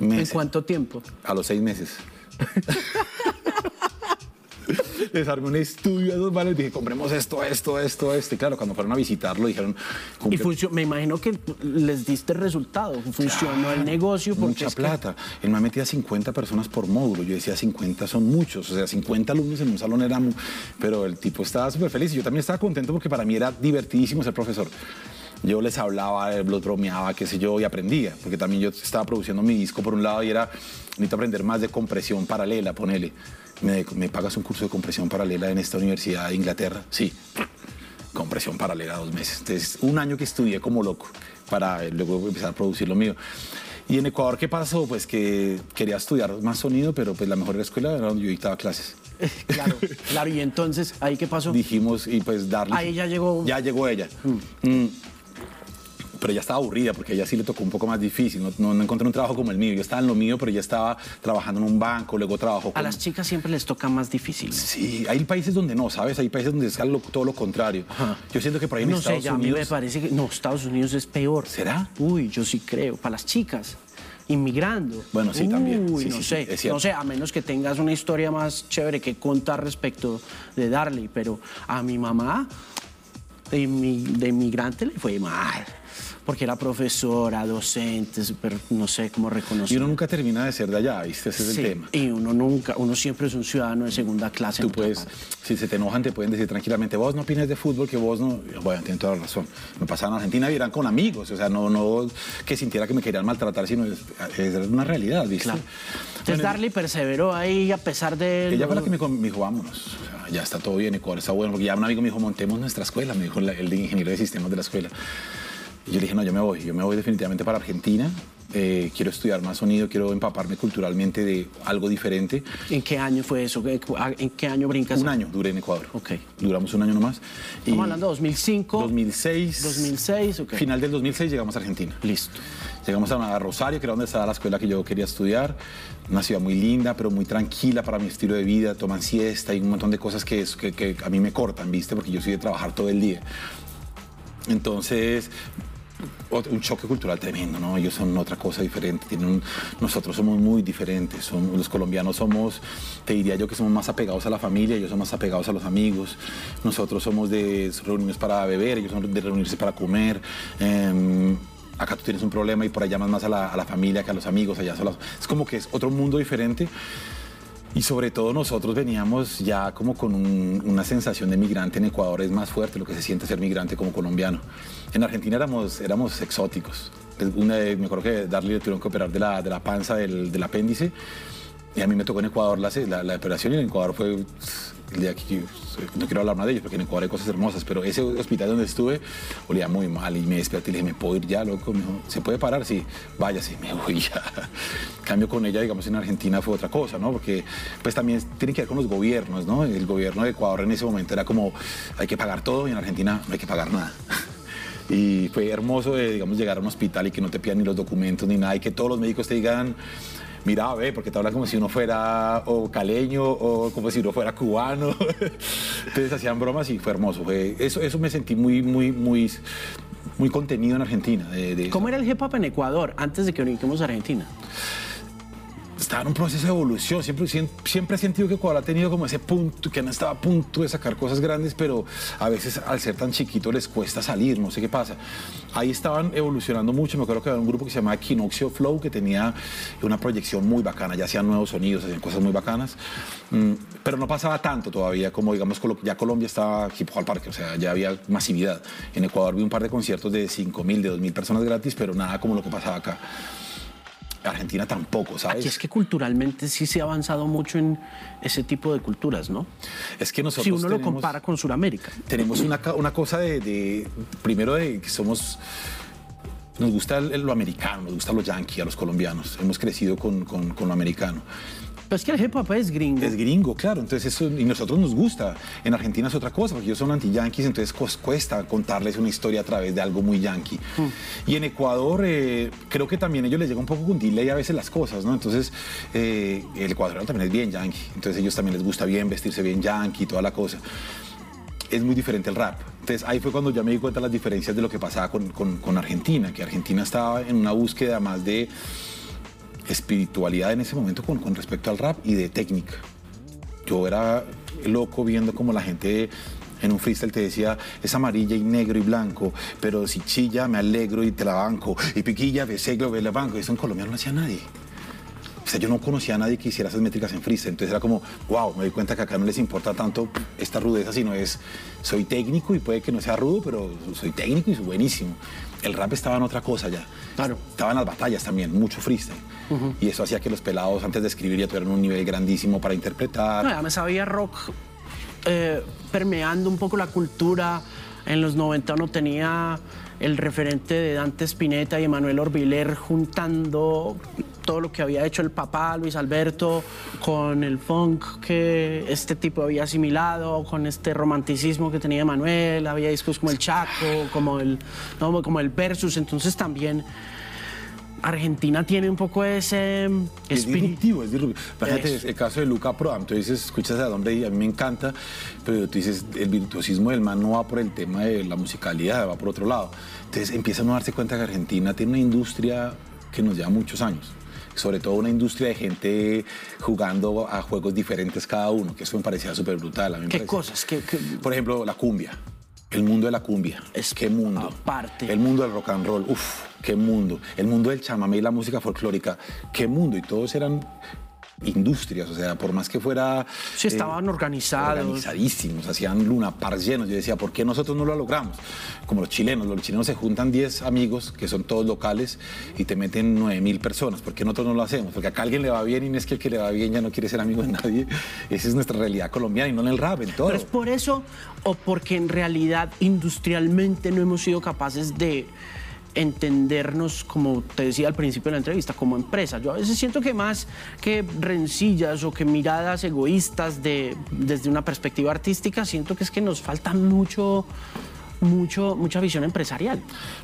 ¿En cuánto tiempo? a los seis meses. les armé un estudio a esos manes, dije, compremos esto, esto, esto, esto. Y claro, cuando fueron a visitarlo dijeron... Y me imagino que les diste resultado, funcionó el negocio. Porque mucha plata. Él me metía 50 personas por módulo. Yo decía, 50 son muchos. O sea, 50 alumnos en un salón era... Pero el tipo estaba súper feliz y yo también estaba contento porque para mí era divertidísimo ser profesor yo les hablaba, los bromeaba, qué sé yo, y aprendía, porque también yo estaba produciendo mi disco por un lado y era, necesito aprender más de compresión paralela, ponele. ¿Me, ¿Me, pagas un curso de compresión paralela en esta universidad de Inglaterra? Sí. Compresión paralela dos meses. Entonces, un año que estudié como loco para luego empezar a producir lo mío. Y en Ecuador, ¿qué pasó? Pues que quería estudiar más sonido, pero pues la mejor escuela era donde yo dictaba clases. claro, claro. Y entonces, ¿ahí qué pasó? Dijimos, y pues darle... Ahí ya llegó... Ya llegó ella. Mm. Mm pero ella estaba aburrida porque a ella sí le tocó un poco más difícil. No, no, encontré un trabajo como el mío. Yo estaba en lo mío, pero ella estaba trabajando en un banco, luego trabajó A las chicas siempre les toca más difícil. Sí, hay países donde no, ¿sabes? Hay países donde es todo lo contrario. Yo siento que por ahí en no Estados sé, Unidos... a mí me parece que... No, Estados Unidos es peor. ¿Será? Uy, yo sí creo. Para las chicas inmigrando. Bueno, sí, también. Uy, no sé, no sé, a menos que tengas una historia más chévere que contar respecto de Darley, pero a mi mamá de, de inmigrante le fue mal porque era profesora, docente, pero no sé cómo reconocer. Y uno nunca termina de ser de allá, ¿viste? Ese es el tema. Y uno nunca, uno siempre es un ciudadano de segunda clase. Tú puedes, si se te enojan, te pueden decir tranquilamente, vos no opines de fútbol, que vos no. Bueno, tienes toda la razón. Me pasaba en Argentina y eran con amigos, o sea, no, no que sintiera que me querían maltratar, sino es, una realidad, ¿viste? Claro. Entonces, Darly perseveró ahí a pesar de. Ella fue la que me, dijo, vámonos. ya está todo bien, Ecuador está bueno, porque ya un amigo me dijo, montemos nuestra escuela, me dijo el de ingeniero de sistemas de la escuela. Y yo le dije, no, yo me voy, yo me voy definitivamente para Argentina. Eh, quiero estudiar más sonido, quiero empaparme culturalmente de algo diferente. ¿En qué año fue eso? ¿En qué año brincas? Un año duré en Ecuador. Ok. Duramos un año nomás. Estamos hablando de 2005. 2006. 2006, ok. Final del 2006 llegamos a Argentina. Listo. Llegamos a Rosario, que era donde estaba la escuela que yo quería estudiar. Una ciudad muy linda, pero muy tranquila para mi estilo de vida. Toman siesta y un montón de cosas que, que, que a mí me cortan, ¿viste? Porque yo soy de trabajar todo el día. Entonces, un choque cultural tremendo, ¿no? Ellos son otra cosa diferente, nosotros somos muy diferentes, son, los colombianos somos, te diría yo que somos más apegados a la familia, ellos son más apegados a los amigos, nosotros somos de reuniones para beber, ellos son de reunirse para comer. Em, acá tú tienes un problema y por allá llamas más a la, familia que a los amigos, allá es como que es otro mundo diferente. Y sobre todo nosotros veníamos ya como con una sensación de migrante en Ecuador, es más fuerte lo que se siente ser migrante como colombiano. En Argentina éramos, éramos exóticos. Una, me acuerdo que Darle le tuvieron que operar de la, de la panza, del, del apéndice, y a mí me tocó en Ecuador la, la, la operación y en Ecuador fue el día que no quiero hablar más de ellos porque en Ecuador hay cosas hermosas, pero ese hospital donde estuve olía muy mal y me desperté y le dije, ¿me puedo ir ya, loco? Me dijo, ¿se puede parar? Sí, váyase, me voy ya. Cambio con ella, digamos, en Argentina fue otra cosa, ¿no? Porque pues también tiene que ver con los gobiernos, ¿no? El gobierno de Ecuador en ese momento era como, hay que pagar todo y en Argentina no hay que pagar nada. Y fue hermoso, digamos, llegar a un hospital y que no te pidan ni los documentos ni nada y que todos los médicos te digan, mira, ve, porque te hablan como si uno fuera o caleño o como si uno fuera cubano. Entonces hacían bromas y fue hermoso. eso, eso me sentí muy, muy, muy, muy contenido en Argentina. ¿Cómo era el hip hop en Ecuador antes de que uniquemos a Argentina? Estaba en un proceso de evolución. Siempre, siempre he sentido que Ecuador ha tenido como ese punto, que no estaba a punto de sacar cosas grandes, pero a veces al ser tan chiquito les cuesta salir, no sé qué pasa. Ahí estaban evolucionando mucho. Me acuerdo que había un grupo que se llamaba Equinoxio Flow, que tenía una proyección muy bacana. Ya hacían nuevos sonidos, hacían cosas muy bacanas. Mm, pero no pasaba tanto todavía como, digamos, ya Colombia estaba hip hop al parque, o sea, ya había masividad. En Ecuador vi un par de conciertos de 5.000, de 2.000 personas gratis, pero nada como lo que pasaba acá. Argentina tampoco, ¿sabes? Aquí es que culturalmente sí se ha avanzado mucho en ese tipo de culturas, ¿no? Es que nosotros. Si uno lo compara con Sudamérica. Tenemos una, una cosa de, Primero, de que somos. Nos gusta lo americano, nos gusta lo yankee, a los colombianos. Hemos crecido con, con, con lo americano. Pero es que el hip hop es gringo. Es gringo, claro. Entonces eso, y nosotros nos gusta. En Argentina es otra cosa, porque ellos son anti-yankees, entonces cuesta contarles una historia a través de algo muy yankee. Hmm. Y en Ecuador eh, creo que también a ellos les llega un poco con delay a veces las cosas, ¿no? Entonces eh, el ecuatoriano también es bien yankee. Entonces a ellos también les gusta bien vestirse bien yankee, toda la cosa es muy diferente el rap. Entonces ahí fue cuando ya me di cuenta de las diferencias de lo que pasaba con, con, con, Argentina, que Argentina estaba en una búsqueda más de espiritualidad en ese momento con, con respecto al rap y de técnica. Yo era loco viendo como la gente en un freestyle te decía, es amarilla y negro y blanco, pero si chilla me alegro y te la banco, y piquilla, beseglo, ve la banco. Eso en Colombia no hacía nadie. O sea, yo no conocía a nadie que hiciera esas métricas en freestyle. Entonces era como, wow, me doy cuenta que acá no les importa tanto esta rudeza, sino es, soy técnico y puede que no sea rudo, pero soy técnico y soy buenísimo. El rap estaba en otra cosa ya. Claro. Estaba en las batallas también, mucho freestyle. Y eso hacía que los pelados antes de escribir ya tuvieran un nivel grandísimo para interpretar. No, ya me sabía rock eh, permeando un poco la cultura. En los 90 uno tenía el referente de Dante Spinetta y Emanuel Orbiler juntando todo lo que había hecho el papá Luis Alberto con el funk que este tipo había asimilado, con este romanticismo que tenía Emanuel, había discos como el Chaco, como el, no, como el Versus, entonces también Argentina tiene un poco ese Es espíritu. disruptivo, es disruptivo. Fíjate, Eso. el caso de Luca Prodan, tú dices, escuchas al hombre y a mí me encanta, pero tú dices, el virtuosismo del man no va por el tema de la musicalidad, va por otro lado. Entonces empiezan a darse cuenta que Argentina tiene una industria que nos lleva muchos años. Sobre todo una industria de gente jugando a juegos diferentes cada uno, que eso me parecía súper brutal. a mí ¿Qué cosas? ¿Qué, qué- Por ejemplo, la cumbia. El mundo de la cumbia. Es qué mundo. aparte. El mundo del rock and roll. Uf, qué mundo. El mundo del chamamé y la música folclórica. Qué mundo. Y todos eran industrias, o sea, por más que fuera... Sí, estaban organizados. Organizadísimos, hacían luna par llenos. Yo decía, ¿por qué nosotros no lo logramos? Como los chilenos, los chilenos se juntan 10 amigos, que son todos locales, y te meten 9 mil personas. ¿Por qué nosotros no lo hacemos? Porque acá a alguien le va bien y no es que el que le va bien ya no quiere ser amigo de nadie. Esa es nuestra realidad colombiana y no en el rap, en todo. ¿Pero es por eso o porque en realidad industrialmente no hemos sido capaces de entendernos, como te decía al principio de la entrevista, como empresa? Yo a veces siento que más que rencillas o que miradas egoístas de, desde una perspectiva artística, siento que es que nos falta mucho, mucho, mucha visión empresarial.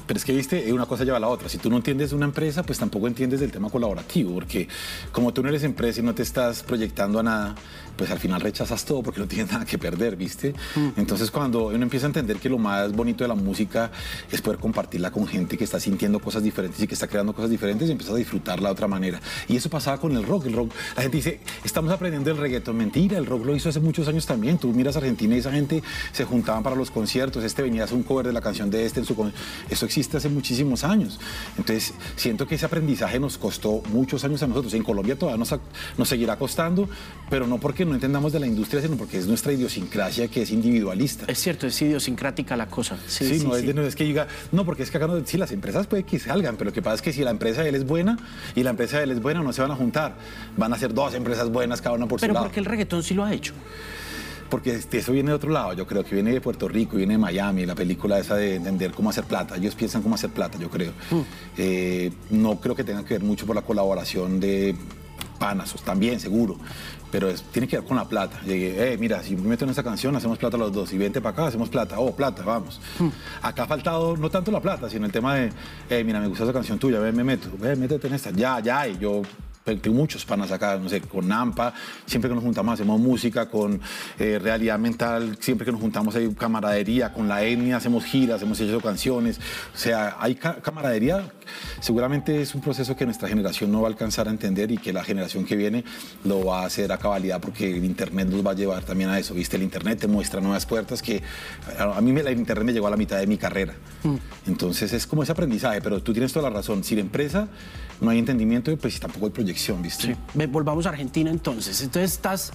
Pero es que, viste, una cosa lleva a la otra. Si tú no entiendes una empresa, pues tampoco entiendes del tema colaborativo, porque como tú no eres empresa y no te estás proyectando a nada, pues al final rechazas todo porque no tienes nada que perder, ¿viste? Entonces cuando uno empieza a entender que lo más bonito de la música es poder compartirla con gente que está sintiendo cosas diferentes y que está creando cosas diferentes y empiezas a disfrutarla de otra manera. Y eso pasaba con el rock. El rock, la gente dice, estamos aprendiendo el reggaetón. Mentira, el rock lo hizo hace muchos años también. Tú miras Argentina y esa gente se juntaban para los conciertos. Este venía a hacer un cover de la canción de este en su... con- Eso existe hace muchísimos años. Entonces, siento que ese aprendizaje nos costó muchos años a nosotros. En Colombia todavía nos, nos seguirá costando, pero no porque no entendamos de la industria, sino porque es nuestra idiosincrasia que es individualista. Es cierto, es idiosincrática la cosa. Sí, Sí, sí, no, Es, sí. no es que diga, no, porque es que acá no, sí, las empresas puede que salgan, pero lo que pasa es que si la empresa de él es buena y la empresa de él es buena, no se van a juntar. Van a ser dos empresas buenas, cada una por Pero su lado. porque el reggaetón sí lo ha hecho. Porque este- eso viene de otro lado, yo creo que viene de Puerto Rico, viene de Miami, la película esa de entender cómo hacer plata. Ellos piensan cómo hacer plata, yo creo. Eh, no creo que tenga que ver mucho por la colaboración de panazos, también seguro, pero es- tiene que ver con la plata. Llegué, eh, mira, si me meto en esta canción, hacemos plata los dos, y vente para acá, hacemos plata, oh, plata, vamos. Acá ha faltado no tanto la plata, sino el tema de, eh, mira, me gusta esa canción tuya, ven, me meto, ven, métete en esta, ya, ya, y yo tengo muchos panas acá, no sé, con Nampa, siempre que nos juntamos hacemos música, con eh, Realidad Mental, siempre que nos juntamos hay camaradería, con la etnia hacemos giras, hemos hecho canciones, o sea, hay ca- camaradería, seguramente es un proceso que nuestra generación no va a alcanzar a entender y que la generación que viene lo va a hacer a cabalidad porque el Internet nos va a llevar también a eso, ¿viste? El Internet te muestra nuevas puertas que a a mí me- el Internet me llegó a la mitad de mi carrera, entonces es como ese aprendizaje, pero tú tienes toda la razón, sin empresa no hay entendimiento, pues tampoco hay proyección, ¿viste? Sí. Volvamos a Argentina entonces. Entonces estás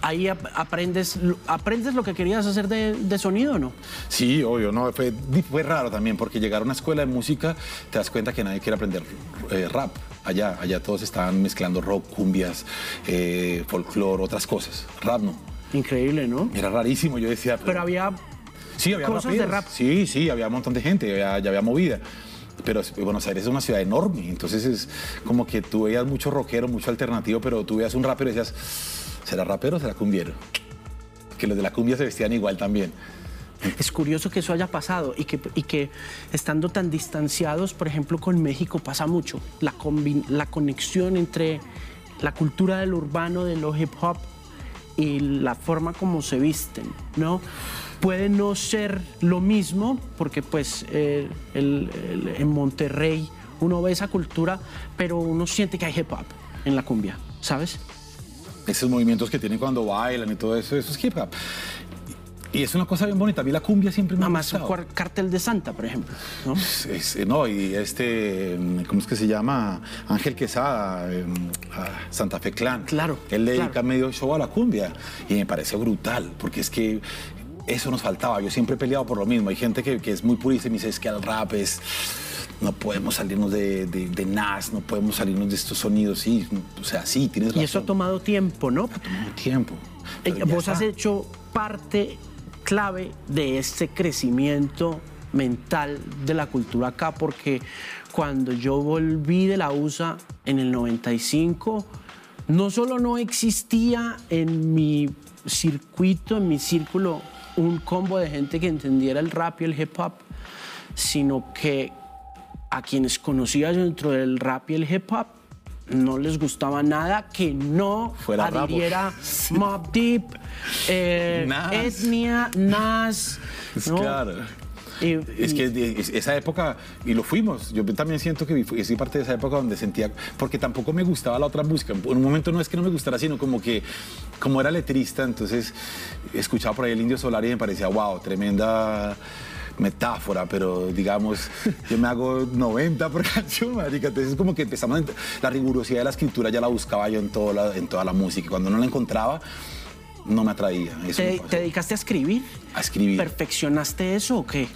ahí ap- aprendes lo- aprendes lo que querías hacer de, de sonido o no. Sí, obvio, no, fue, fue raro también porque llegar a una escuela de música te das cuenta que nadie quiere aprender eh, rap. Allá, allá todos estaban mezclando rock, cumbias, eh, folclore, otras cosas. Rap no. Increíble, ¿no? Era rarísimo, yo decía. Pero había sí, había cosas de rap. Sí, sí, había un montón de gente, había- ya había movida. Pero Buenos Aires es una ciudad enorme, entonces es como que tú veías mucho rockero, mucho alternativo, pero tú veías un rapero y decías, ¿será rapero o será cumbiero? Que los de la cumbia se vestían igual también. Es curioso que eso haya pasado y que, y que estando tan distanciados, por ejemplo, con México pasa mucho. La, la conexión entre la cultura del urbano, de lo hip hop y la forma como se visten, ¿no? Puede no ser lo mismo, porque pues eh, el- el- en Monterrey uno ve esa cultura, pero uno siente que hay hip hop en la cumbia, ¿sabes? esos movimientos que tienen cuando bailan y todo eso, eso es hip hop. Y es una cosa bien bonita. A mí la cumbia siempre me Nada ha más un cartel de Santa, por ejemplo. ¿no? Es- es- no, y este, ¿cómo es que se llama? Ángel Quesada, eh, a Santa Fe Clan. Claro, Él le dedica claro. medio show a la cumbia y me parece brutal, porque es que eso nos faltaba. Yo siempre he peleado por lo mismo. Hay gente que, que es muy purista y me dice, es que el rap es... No podemos salirnos de, de, de Nas, no podemos salirnos de estos sonidos, sí, o sea, sí, tienes razón. Y eso ha tomado tiempo, ¿no? tomado tiempo. Eh, Vos has hecho parte clave de este crecimiento mental de la cultura acá, porque cuando yo volví de la USA en el 95, no solo no existía en mi circuito, en mi círculo, un combo de gente que entendiera el rap y el hip hop, sino que a quienes conocía yo dentro del rap y el hip hop no les gustaba nada que no Fuera adhiriera Mob Deep, eh, Nas. Etnia, Nas. ¿no? Claro. Y- Es y- que esa época, y lo fuimos, yo también siento que fui parte de esa época donde sentía, porque tampoco me gustaba la otra música, en un momento no es que no me gustara, sino como que, como era letrista, entonces escuchaba por ahí el Indio Solar y me parecía, wow, tremenda metáfora, pero digamos, yo me hago 90 por canción, marica, entonces como que empezamos, la rigurosidad de la escritura ya la buscaba yo en, toda la, en toda la música, cuando no la encontraba, no me atraía. Eso ¿Te, dedicaste a escribir? a escribir. ¿Perfeccionaste eso o qué?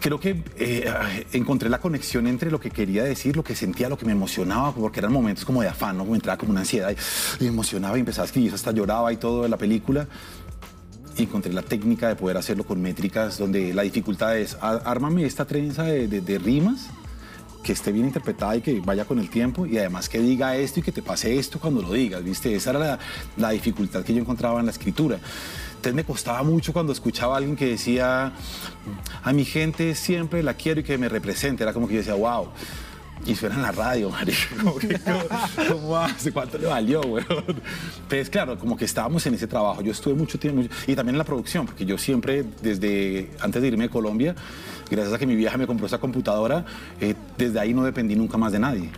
Creo que eh, encontré la conexión entre lo que quería decir, lo que sentía, lo que me emocionaba, porque eran momentos como de afán, ¿no? Como entraba como una ansiedad y, me emocionaba y empezaba a escribir, hasta lloraba y todo de la película. Y encontré la técnica de poder hacerlo con métricas, donde la dificultad es, "Á- ármame esta trenza de, de- de rimas que esté bien interpretada y que vaya con el tiempo y además que diga esto y que te pase esto cuando lo digas, ¿viste? Esa era la, la dificultad que yo encontraba en la escritura. Entonces me costaba mucho cuando escuchaba a alguien que decía, a mi gente siempre la quiero y que me represente. Era como que yo decía, wow. Y suena en la radio, que, ¿cómo, cómo hace? ¿Cuánto le valió, weón? Entonces, claro, como que estábamos en ese trabajo. Yo estuve mucho tiempo, y también en la producción, porque yo siempre, desde antes de irme de Colombia, gracias a que mi vieja me compró esa computadora, eh, desde ahí no dependí nunca más de nadie.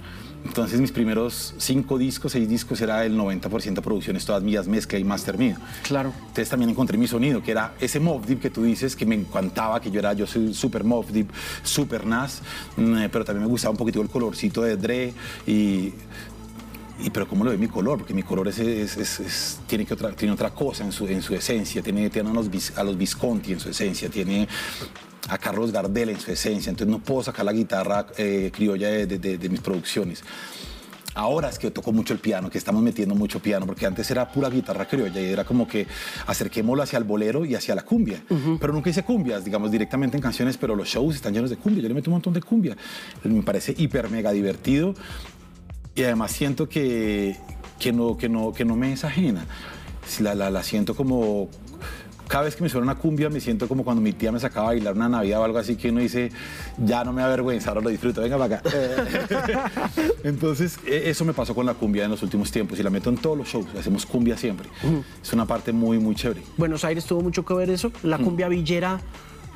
Entonces, mis primeros cinco discos, seis discos, era el 90% producciones, todas mías, mezcla y master mío. Claro. Entonces también encontré mi sonido, que era ese Mob Deep que tú dices, que me encantaba, que yo era, yo soy super Mob Deep, super Nas, mm, eh, pero también me gustaba un poquito el colorcito de Dre y... Y, pero cómo lo ve mi color, porque mi color es, es- es- es- tiene, que otra, tiene otra cosa en su, en su esencia, tiene, tiene a, los, a los Visconti en su esencia, tiene a Carlos Gardel en su esencia, entonces no puedo sacar la guitarra eh, criolla de, de- de- mis producciones. Ahora es que toco mucho el piano, que estamos metiendo mucho piano, porque antes era pura guitarra criolla y era como que acerquémoslo hacia el bolero y hacia la cumbia. Pero nunca hice cumbias, digamos, directamente en canciones, pero los shows están llenos de cumbia. Yo le meto un montón de cumbia. Me parece hiper mega divertido y además siento que, que, no, que, no, que no me es ajena. La, la, la siento como... Cada vez que me suena una cumbia me siento como cuando mi tía me sacaba a bailar una Navidad o algo así que uno dice, ya no me avergüenza, ahora lo disfruto, venga para acá. Entonces, e- eso me pasó con la cumbia en los últimos tiempos y la meto en todos los shows, hacemos cumbia siempre. Es una parte muy, muy chévere. Buenos Aires tuvo mucho que ver eso. La cumbia villera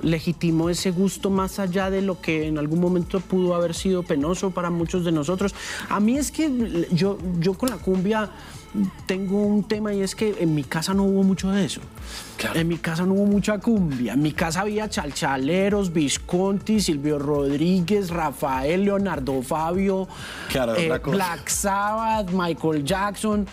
legitimó ese gusto más allá de lo que en algún momento pudo haber sido penoso para muchos de nosotros. A mí es que yo, yo con la cumbia tengo un tema y es que en mi casa no hubo mucho de eso. Claro. En mi casa no hubo mucha cumbia. En mi casa había chalchaleros, Visconti, Silvio Rodríguez, Rafael, Leonardo Fabio, Claro, eh. Black Sabbath, Michael Jackson,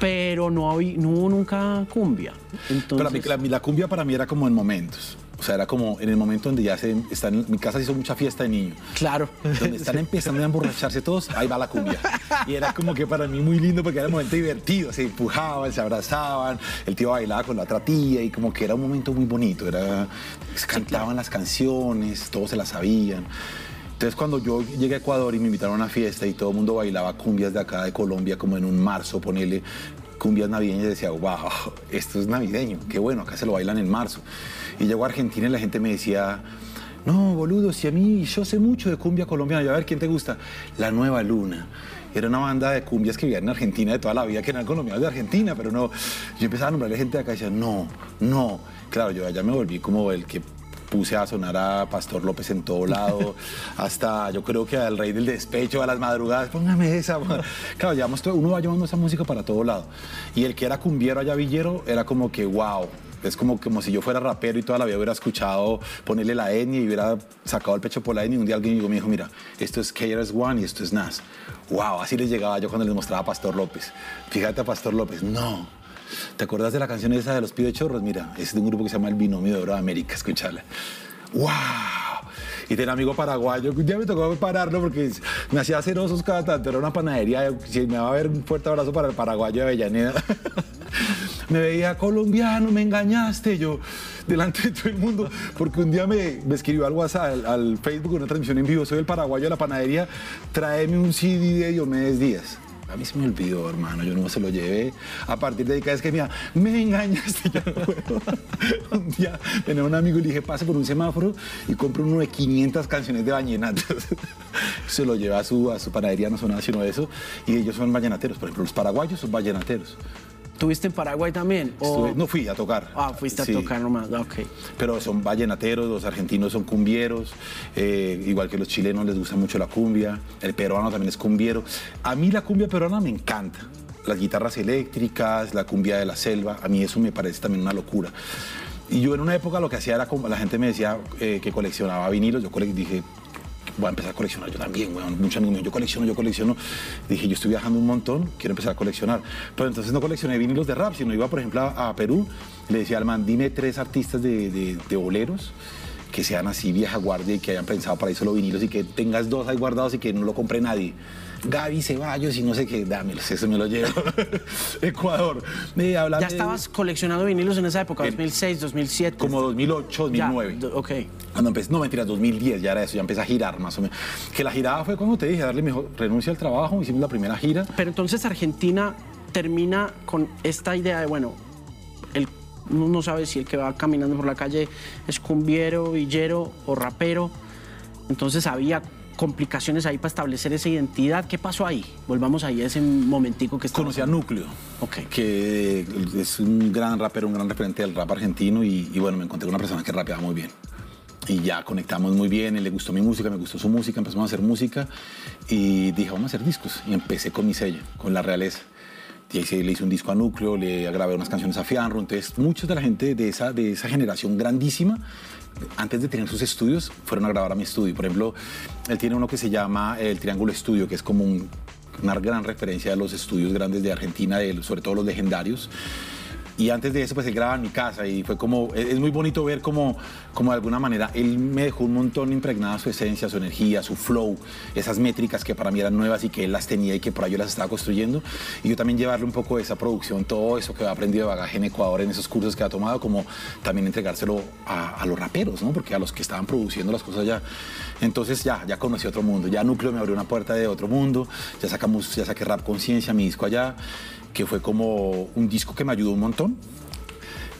pero no, habí- no hubo nunca cumbia. Entonces, Pero la, la- la cumbia para mí era como en momentos. O sea, era como en el momento donde ya se están, mi casa se hizo mucha fiesta de niños. Claro. Donde están empezando a emborracharse todos, ahí va la cumbia. Y era como que para mí muy lindo porque era un momento divertido. Se empujaban, se abrazaban, el tío bailaba con la otra tía y como que era un momento muy bonito. Era, cantaban las canciones, todos se las sabían. Entonces cuando yo llegué a Ecuador y me invitaron a una fiesta y todo el mundo bailaba cumbias de acá de Colombia como en un marzo, ponele cumbias navideñas, decía, wow, esto es navideño, qué bueno, acá se lo bailan en marzo. Y llego a Argentina y la gente me decía, no, boludo, si a mí yo sé mucho de cumbia colombiana, yo a ver quién te gusta, La Nueva Luna. Era una banda de cumbias que vivía en Argentina de toda la vida, que eran colombianos de Argentina, pero no. Yo empezaba a nombrarle gente de acá y decía, no, no. Claro, yo allá me volví como el que puse a sonar a Pastor López en todo lado, hasta yo creo que al Rey del Despecho, a las madrugadas, póngame esa. Claro, llevamos todo, uno va llevando esa música para todo lado. Y el que era cumbiero allá villero era como que, wow, es como, como si yo fuera rapero y toda la vida hubiera escuchado ponerle la etnia y hubiera sacado el pecho por la etnia y un día alguien me dijo, mira, esto es KRS One y esto es Nas. Wow, así les llegaba yo cuando les mostraba a Pastor López. Fíjate a Pastor López, no. ¿Te acuerdas de la canción esa de los pibes chorros? Mira, es de un grupo que se llama El Binomio de Oro de América, escucharla. ¡Wow! Y tenía amigo paraguayo, un día me tocó pararlo porque me hacía hacer cada tanto, era una panadería, si me va a ver un fuerte abrazo para el paraguayo de Avellaneda. me veía colombiano, me engañaste, yo delante de todo el mundo, porque un día me, escribió algo al, al Facebook, una transmisión en vivo, soy el paraguayo de la panadería, tráeme un CD de Diomedes Díaz. A mí se me olvidó, hermano, yo no se lo llevé. A partir de ahí, cada vez que me me engañaste, ya no un día tenía un amigo y le dije, pase por un semáforo y compro uno de 500 canciones de vallenatos. se lo lleva a su, a su panadería, no son nada sino eso, y ellos son vallenateros. Por ejemplo, los paraguayos son vallenateros. ¿Estuviste en Paraguay también? no fui a tocar. Ah, fuiste a tocar nomás, ok. Pero son vallenateros, los argentinos son cumbieros, eh, igual que los chilenos les gusta mucho la cumbia, el peruano también es cumbiero. A mí la cumbia peruana me encanta. Las guitarras eléctricas, la cumbia de la selva, a mí eso me parece también una locura. Y yo en una época lo que hacía era como la gente me decía eh, que coleccionaba vinilos, yo dije, voy a empezar a coleccionar yo también, weón. Muchos amigos yo colecciono, yo colecciono. Dije, yo estoy viajando un montón, quiero empezar a coleccionar. Pero entonces no coleccioné vinilos de rap, sino iba, por ejemplo, a, Perú, le decía al man, dime tres artistas de, de, boleros que sean así vieja guardia y que hayan pensado para eso los vinilos y que tengas dos ahí guardados y que no lo compre nadie. Gaby Ceballos y no sé qué, dámelos, eso me lo llevo. Ecuador. ¿Ya estabas coleccionando vinilos en esa época, 2006, 2007? Como 2008, 2009. ok. Cuando empecé, no mentira, 2010 ya era eso, ya empecé a girar más o menos. Que la girada fue cuando te dije, darle mejor, renuncia al trabajo, hicimos la primera gira. Pero entonces Argentina termina con esta idea de, bueno, el uno no sabe si el que va caminando por la calle es cumbiero, villero o rapero. Entonces había complicaciones ahí para establecer esa identidad. ¿Qué pasó ahí? Volvamos ahí a ese momentico que Conocí a Núcleo, que es un gran rapero, un gran referente del rap argentino y, bueno, me encontré con una persona que rapeaba muy bien. Y ya conectamos muy bien, él le gustó mi música, me gustó su música, empezamos a hacer música y dije, vamos a hacer discos. Y empecé con mi sello, con La Realeza. Y ahí le hice un disco a Núcleo, le grabé unas canciones a Fianro. Entonces, muchos de la gente de esa, de esa generación grandísima antes de tener sus estudios, fueron a grabar a mi estudio. Por ejemplo, él tiene uno que se llama el Triángulo Estudio, que es como una gran referencia a los estudios grandes de Argentina, sobre todo los legendarios. Y antes de eso, pues él grababa en mi casa y fue como, es muy bonito ver como, como de alguna manera él me dejó un montón impregnada su esencia, su energía, su flow, esas métricas que para mí eran nuevas y que él las tenía y que por ahí yo las estaba construyendo. Y yo también llevarle un poco de esa producción, todo eso que he aprendido de bagaje en Ecuador, en esos cursos que ha tomado, como también entregárselo a, los raperos, ¿no? Porque a los que estaban produciendo las cosas ya. Entonces ya, ya conocí otro mundo, ya Núcleo me abrió una puerta de otro mundo, ya sacamos, ya saqué Rap Conciencia, mi disco allá que fue como un disco que me ayudó un montón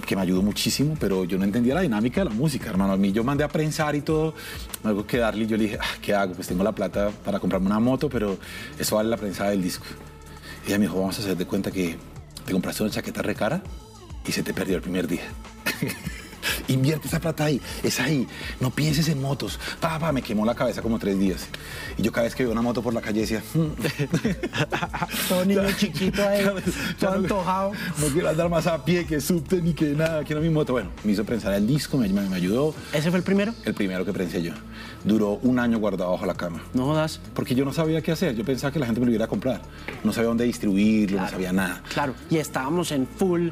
que me ayudó muchísimo, pero yo no entendía la dinámica de la música, hermano. A mí yo mandé a prensar y todo, algo que darle, y yo le dije, ah, ¿qué hago? Pues tengo la plata para comprarme una moto, pero eso vale la prensada del disco. Y ella me dijo, vamos a hacer de cuenta que te compraste una chaqueta recara y se te perdió el primer día. Invierte esa plata ahí, es ahí. No pienses en motos. Papá, me quemó la cabeza como tres días. Y yo cada vez que veo una moto por la calle decía... Mm". todo niño chiquito ahí, todo antojado. No quiero andar más a pie que subte ni que nada, quiero mi moto. Bueno, me hizo prensar el disco, me, me ayudó. ¿Ese fue el primero? El primero que prensé yo. Duró un año guardado bajo la cama. No jodas. Porque yo no sabía qué hacer. Yo pensaba que la gente me lo iba a comprar. No sabía dónde distribuirlo, no sabía nada. Claro, y estábamos en full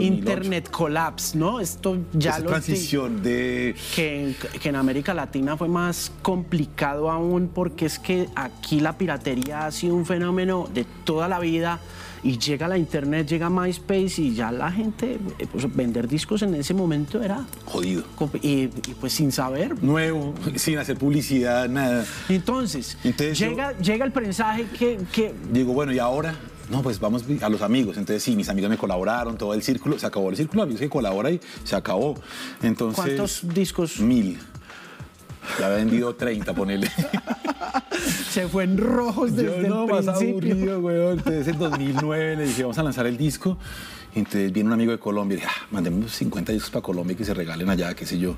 internet collapse, ¿no? Esto ya lo transición de... Que, que, en América Latina fue más complicado aún porque es que aquí la piratería ha sido un fenómeno de toda la vida y llega la internet, llega MySpace y ya la gente, eh, pues vender discos en ese momento era... Jodido. Y, pues sin saber. Nuevo, sin hacer publicidad, nada. Entonces, llega, llega el prensaje que, que... Digo, bueno, ¿y ahora? No, pues vamos a los amigos. Entonces, sí, mis amigos me colaboraron, todo el círculo, se acabó el círculo de amigos que colabora y se acabó. Entonces, ¿Cuántos discos? Mil. Ya había vendido 30, ponele. se fue en rojos desde Yo no, el más aburrido, weón. Entonces, en 2009 le dije, vamos a lanzar el disco. Entonces, viene un amigo de Colombia y dije, ah, mandemos 50 discos para Colombia y que se regalen allá, qué sé yo.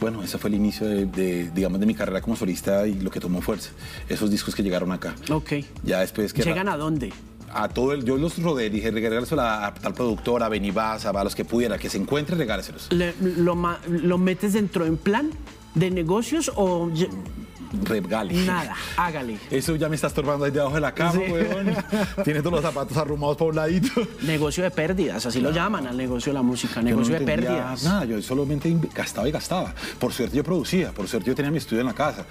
Bueno, ese fue el inicio de, de, digamos, de mi carrera como solista y lo que tomó fuerza. Esos discos que llegaron acá. Ok. Ya después que... ¿Llegan a dónde? a todo el, yo los rodeé, dije, regálaselo a, tal productora, a Benibas, a los que pudiera, que se encuentre, regálaselos. lo, lo, metes dentro en plan de negocios o...? Regale. Nada, hágale. Eso ya me está estorbando ahí debajo de la cama, weón. Tienes todos los zapatos arrumados por un ladito. Negocio de pérdidas, así lo llaman al negocio de la música, negocio de pérdidas. Nada, yo solamente gastaba y gastaba. Por suerte yo producía, por suerte yo tenía mi estudio en la casa.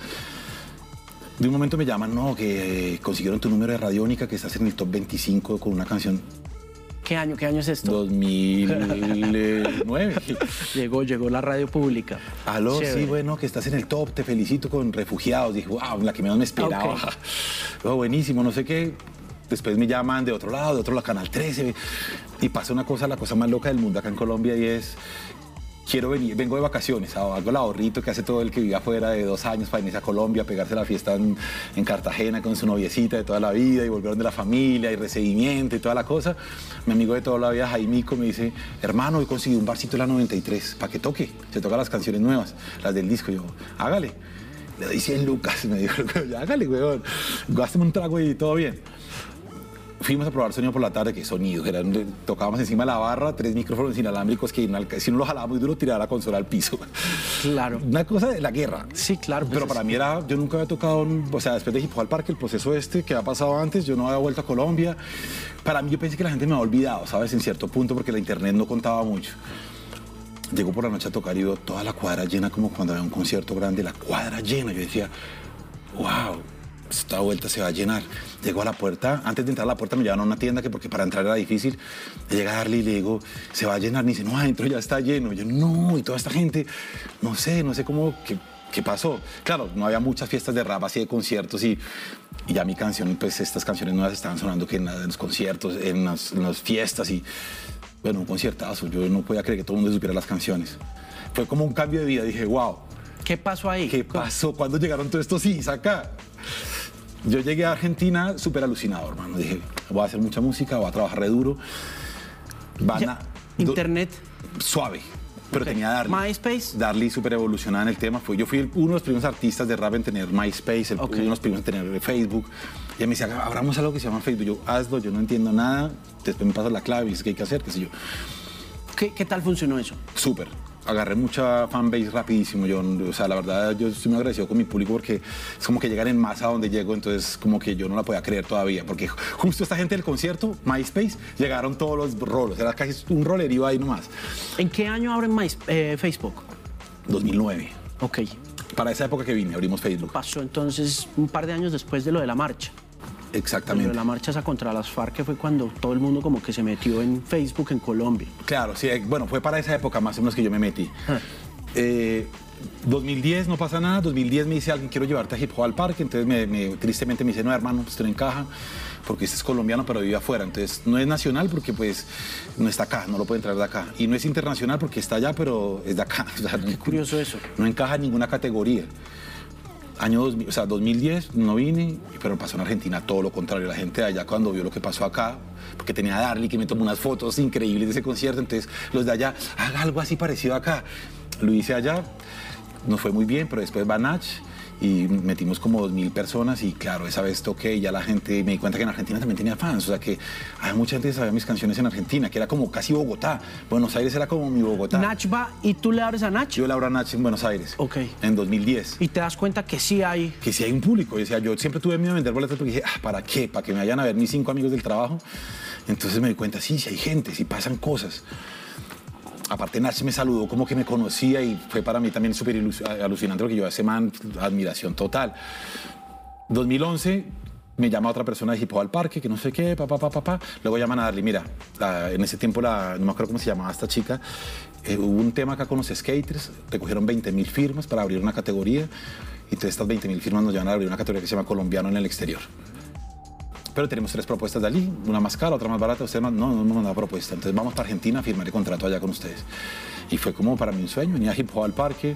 De un momento me llaman, no, que consiguieron tu número de radiónica, que estás en el top 25 con una canción. ¿Qué año? ¿Qué año es esto? 2009. llegó, llegó la radio pública. Aló, sí, bueno, que estás en el top, te felicito con refugiados. Dije, wow, la que menos me esperaba. Oh, buenísimo, no sé qué. Después me llaman de otro lado, de otro lado, Canal 13. Y pasa una cosa, la cosa más loca del mundo acá en Colombia y es quiero venir, vengo de vacaciones, hago el ahorrito que hace todo el que vive afuera de dos años para irse a Colombia, pegarse la fiesta en, Cartagena con su noviecita de toda la vida y volvieron de la familia y recibimiento y toda la cosa. Mi amigo de toda la vida, Jaimico, me dice, hermano, he conseguido un barcito de la 93 para que toque, se toca las canciones nuevas, las del disco. Yo, hágale. Le doy 100 lucas, me dijo, hágale, weón, gásteme un trago y todo bien fuimos a probar sonido por la tarde, que sonido, tocábamos encima de la barra, tres micrófonos inalámbricos que si no los jalaba muy duro, tiraba la consola al piso. Claro. Una cosa de la guerra. Sí, claro. Pues Pero para mí era, yo nunca había tocado, o sea, después de Hip Hop al Parque, el proceso este que ha pasado antes, yo no había vuelto a Colombia. Para mí yo pensé que la gente me había olvidado, ¿sabes? En cierto punto, porque la internet no contaba mucho. Llegó por la noche a tocar y veo toda la cuadra llena como cuando había un concierto grande, la cuadra llena. Yo decía, wow, esta vuelta se va a llenar. Llego a la puerta, antes de entrar a la puerta me llevan a una tienda que porque para entrar era difícil. Llega a darle y le digo, se va a llenar. Me dice, no, adentro ya está lleno. yo, no, y toda esta gente, no sé, no sé cómo, qué, qué pasó. Claro, no había muchas fiestas de rap así de conciertos y, y ya mi canción, pues estas canciones nuevas estaban sonando que en, los conciertos, en las, en las fiestas y, bueno, un conciertazo. Yo no podía creer que todo el mundo supiera las canciones. Fue como un cambio de vida. Dije, wow. ¿Qué pasó ahí? ¿Qué pasó? ¿Cuándo llegaron todos estos sí acá? Yo llegué a Argentina súper alucinado, hermano. Dije, voy a hacer mucha música, voy a trabajar re duro. Van a, Internet. Suave. Pero tenía Darly. MySpace. Darly súper evolucionada en el tema. Fue, yo fui uno de los primeros artistas de rap en tener MySpace, el, uno de los primeros en tener Facebook. Y me decía, abramos algo que se llama Facebook. Yo, hazlo, yo no entiendo nada. Después me pasas la clave y es que hay que hacer, qué sé yo. ¿Qué, qué tal funcionó eso? Súper agarré mucha fanbase rapidísimo. Yo, o sea, la verdad, yo estoy muy agradecido con mi público porque es como que llegar en masa a donde llego, entonces como que yo no la podía creer todavía, porque justo esta gente del concierto, MySpace, llegaron todos los rolos, era casi un rolerío ahí nomás. ¿En qué año abren My, eh, Facebook? 2009. Ok. Para esa época que vine, abrimos Facebook. Pasó entonces un par de años después de lo de la marcha. Exactamente. la marcha esa contra las FARC que fue cuando todo el mundo como que se metió en Facebook en Colombia. Claro, sí, eh, bueno, fue para esa época más o menos que yo me metí. 2010 ah. eh, no pasa nada, 2010 me dice alguien quiero llevarte a hip hop al parque, entonces me, tristemente me dice no hermano, pues no encaja porque este es colombiano pero vive afuera, entonces no es nacional porque pues no está acá, no lo puede traer de acá y no es internacional porque está allá pero es de acá. Qué curioso eso. No encaja en ninguna categoría año 2000, o sea, 2010 no vine, pero pasó en Argentina todo lo contrario. La gente de allá cuando vio lo que pasó acá, porque tenía a Darly que me tomó unas fotos increíbles de ese concierto, entonces los de allá, haga algo así parecido acá. Lo hice allá, nos fue muy bien, pero después Banach y metimos como dos mil personas y claro, esa vez toqué y ya la gente, me di cuenta que en Argentina también tenía fans, o sea que hay mucha gente que sabía mis canciones en Argentina, que era como casi Bogotá. Buenos Aires era como mi Bogotá. Nach va y tú le abres a Nach. Yo le abro a Nach en Buenos Aires. Ok. En 2010. Y te das cuenta que sí hay... Que sí hay un público. O sea, yo siempre tuve miedo de vender boletos porque dije, ah, ¿para qué? ¿Para que me vayan a ver mis cinco amigos del trabajo? Entonces me di cuenta, sí, sí hay gente, sí pasan cosas aparte Nach me saludó como que me conocía y fue para mí también súper alucinante lo que yo hace man, admiración total. 2011 me llama otra persona de Hip al parque, que no sé qué, papá, papá, papá. Luego llaman a darle, mira, en ese tiempo, la, no me acuerdo cómo se llamaba esta chica, eh, hubo un tema acá con los skaters, recogieron 20 mil firmas para abrir una categoría, y todas estas 20 mil firmas nos llevan a abrir una categoría que se llama colombiano en el exterior pero tenemos tres propuestas de allí, una más cara, otra más barata, usted no, no, no nos propuesta, entonces vamos para Argentina a firmar el contrato allá con ustedes. Y fue como para mí un sueño, venía a hip hop al parque,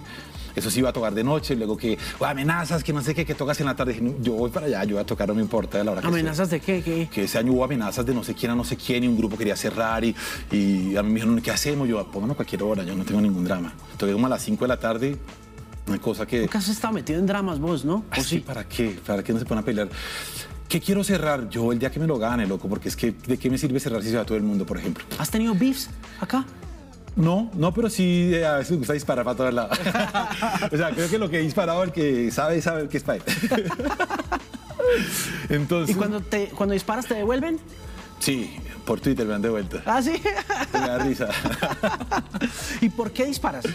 eso sí iba a tocar de noche, luego que oh, amenazas, que no sé qué, que tocas en la tarde. Dije, "No, yo voy para allá, yo voy a tocar, no me importa la hora que sea". ¿Amenazas de qué? ¿Qué? que ese año hubo amenazas de no sé quién a no sé quién y un grupo quería cerrar y, y a mí me dijeron, ¿qué hacemos? Yo, pónganlo a cualquier hora, yo no tengo ningún drama. Toqué como a las 5 de la tarde, una cosa que... Nunca has estado metido en dramas vos, ¿no? ¿O Ah, sí? ¿para qué? ¿Para qué no se pone a pelear? ¿Qué quiero cerrar? Yo el día que me lo gane, loco, porque es que ¿de qué me sirve cerrar si se va todo el mundo, por ejemplo? ¿Has tenido beefs acá? No, no, pero sí eh, a veces me gusta disparar para todos lados. o sea, creo que lo que he disparado, el que sabe, sabe que es para él. Entonces, ¿Y cuando, te, cuando disparas te devuelven? sí, por Twitter me han de vuelta. ¿Ah, sí? Me da risa. ¿Y por qué disparas?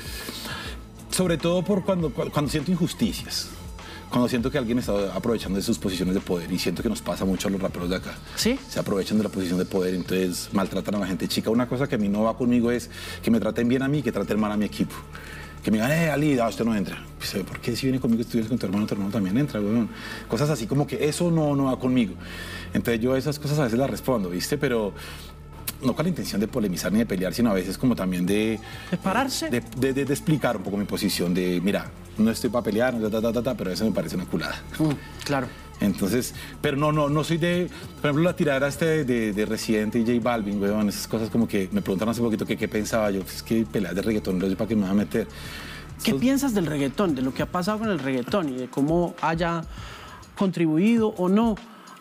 Sobre todo por cuando, cuando siento injusticias. Cuando siento que alguien está aprovechando de sus posiciones de poder y siento que nos pasa mucho a los raperos de acá. ¿Sí? Se aprovechan de la posición de poder, entonces maltratan a la gente chica. Una cosa que a mí no va conmigo es que me traten bien a mí y que traten mal a mi equipo. Que me digan, eh, Ali, ah, usted no entra. Pues, ¿por qué si viene conmigo estudias con tu hermano, tu hermano también entra, weón? Cosas así como que eso no, no va conmigo. Entonces yo esas cosas a veces las respondo, ¿viste? Pero no con la intención de polemizar ni de pelear, sino a veces como también de... ¿De pararse? De, de- de- de explicar un poco mi posición, de, mira, no estoy para pelear, no, ta, ta, ta, pero eso me parece una culada. Mm, claro. Entonces, pero no, no, no soy de, por ejemplo, la tiradera este de, de Residente y J Balvin, weón, esas cosas como que me preguntaron hace poquito que qué pensaba yo, es que peleas de reggaetón, no sé para qué me va a meter. ¿Qué Eso- piensas del reggaetón, de lo que ha pasado con el reggaetón y de cómo haya contribuido o no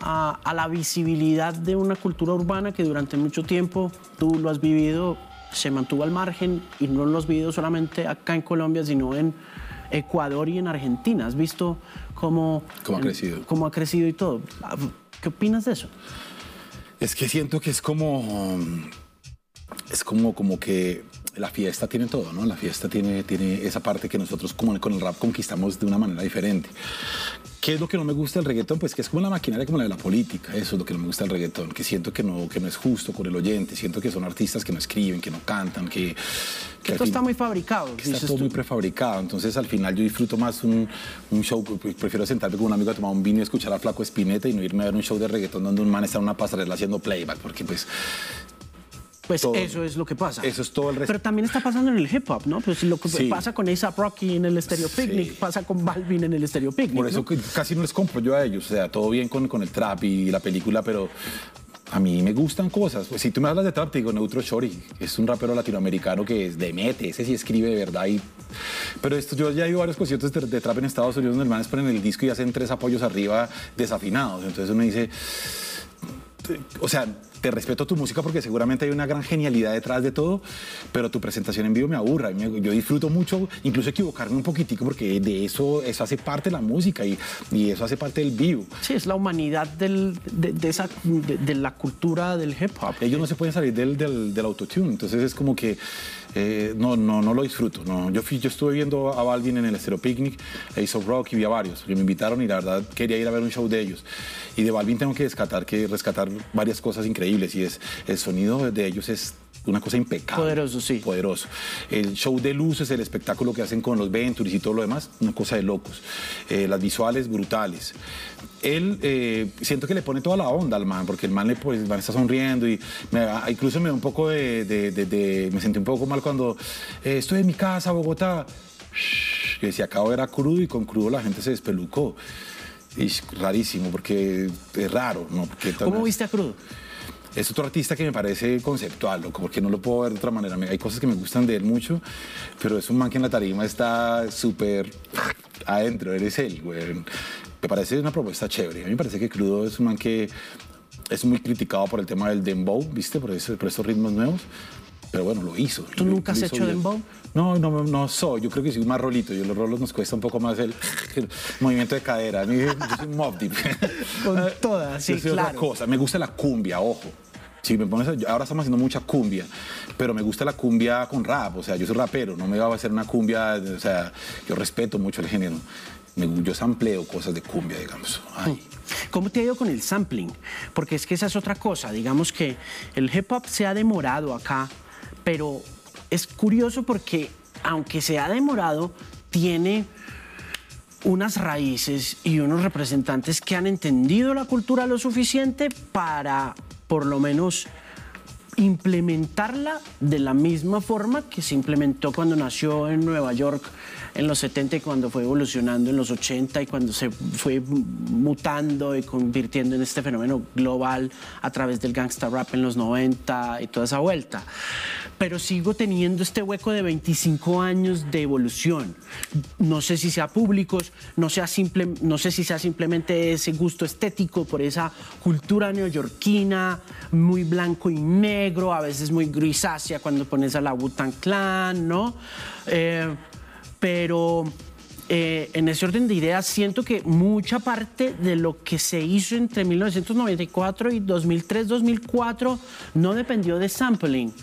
a, a la visibilidad de una cultura urbana que durante mucho tiempo tú lo has vivido, se mantuvo al margen y no lo has vivido solamente acá en Colombia, sino en Ecuador y en Argentina? ¿Has visto cómo, Cómo ha crecido. cómo ha crecido y todo? ¿Qué opinas de eso? Es que siento que es como. Es como, como que la fiesta tiene todo, ¿no? La fiesta tiene, tiene esa parte que nosotros como con el rap conquistamos de una manera diferente. ¿Qué es lo que no me gusta del reggaetón? Pues que es como la maquinaria como la de la política. Eso es lo que no me gusta del reggaetón. Que siento que no, que no es justo con el oyente. Siento que son artistas que no escriben, que no cantan, que... Que fin- está muy fabricado. que está todo tú. muy prefabricado. Entonces, al final, yo disfruto más un, un show. Prefiero sentarme con un amigo a tomar un vino y escuchar a Flaco Espineta y no irme a ver un show de reggaetón donde un man está en una pasarela haciendo playback, porque pues Pues todo. eso es lo que pasa. Eso es todo el resto. Pero también está pasando en el hip hop, ¿no? Pues lo que Sí. pasa con A$AP Rocky en el Stereo Sí. Picnic pasa con Balvin en el Stereo Picnic. por eso ¿no? casi no les compro yo a ellos. O sea, todo bien con, con el trap y la película, pero a mí me gustan cosas. Pues, si tú me hablas de trap, te digo Neutro Shorty. Es un rapero latinoamericano que es de mete, ese sí escribe de verdad. Y... Pero esto, yo ya he ido a varios conciertos de, de trap en Estados Unidos donde hermanos ponen el disco y hacen tres apoyos arriba desafinados. Entonces uno dice, o sea, te respeto tu música porque seguramente hay una gran genialidad detrás de todo, pero tu presentación en vivo me aburra. Yo disfruto mucho, incluso equivocarme un poquitico, porque de eso, eso hace parte de la música y, y eso hace parte del vivo. Sí, es la humanidad del- de, de esa, de, de la cultura del hip hop. Ellos no se pueden salir del, del, del autotune, entonces es como que eh, no, no, no lo disfruto. No. Yo, fui, yo estuve viendo a Balvin en el Estero Picnic, Ace of Rock y vi a varios. que me invitaron y la verdad quería ir a ver un show de ellos. Y de Balvin tengo que rescatar, que rescatar varias cosas increíbles y es el sonido de ellos es una cosa impecable. Poderoso, sí. Poderoso. El show de luces, el espectáculo que hacen con los Ventures y todo lo demás, una cosa de locos. Eh, las visuales brutales. Él, eh, siento que le pone toda la onda al man, porque el man, le, pues, el man está sonriendo y me- incluso me da un poco de, de- de- de- me sentí un poco mal cuando eh, estoy en mi casa, Bogotá. Shh, que decía, acabo era crudo y con crudo la gente se despelucó. Y rarísimo, porque es raro, ¿no? Porque ¿Cómo viste a Crudo? es otro artista que me parece conceptual, loco, porque no lo puedo ver de otra manera. Hay cosas que me gustan de él mucho, pero es un man que en la tarima está súper adentro, eres él, güey. Me parece una propuesta chévere. A mí me parece que Crudo es un man que es muy criticado por el tema del dembow, ¿viste? Por, eso, por estos ritmos nuevos. Pero bueno, lo hizo. ¿Tú Lo- nunca lo has hecho bien. dembow? No, no, no soy. Yo creo que soy más rolito. Yo los rolos nos cuesta un poco más el, el movimiento de cadera. A mí, yo soy un mob deep. Con toda, sí, Yo soy otra claro. cosa. Me gusta la cumbia, ojo. Si me pones, ahora estamos haciendo mucha cumbia, pero me gusta la cumbia con rap. O sea, yo soy rapero, no me va a hacer una cumbia. O sea, yo respeto mucho el género. Yo sampleo cosas de cumbia, digamos. Ay. ¿Cómo te ha ido con el sampling? Porque es que esa es otra cosa. Digamos que el hip hop se ha demorado acá, pero es curioso porque aunque se ha demorado, tiene unas raíces y unos representantes que han entendido la cultura lo suficiente para, por lo menos, implementarla de la misma forma que se implementó cuando nació en Nueva York en los 70 y cuando fue evolucionando en los 80 y cuando se fue mutando y convirtiendo en este fenómeno global a través del gangsta rap en los 90 y toda esa vuelta. Pero sigo teniendo este hueco de 25 años de evolución. No sé si sea públicos, no, sea simple, no sé si sea simplemente ese gusto estético por esa cultura neoyorquina, muy blanco y negro, a veces muy grisácea cuando pones a la Wu-Tang Clan, ¿no? Eh, pero eh, en ese orden de ideas siento que mucha parte de lo que se hizo entre 1994 y 2003-2004 no dependió de sampling.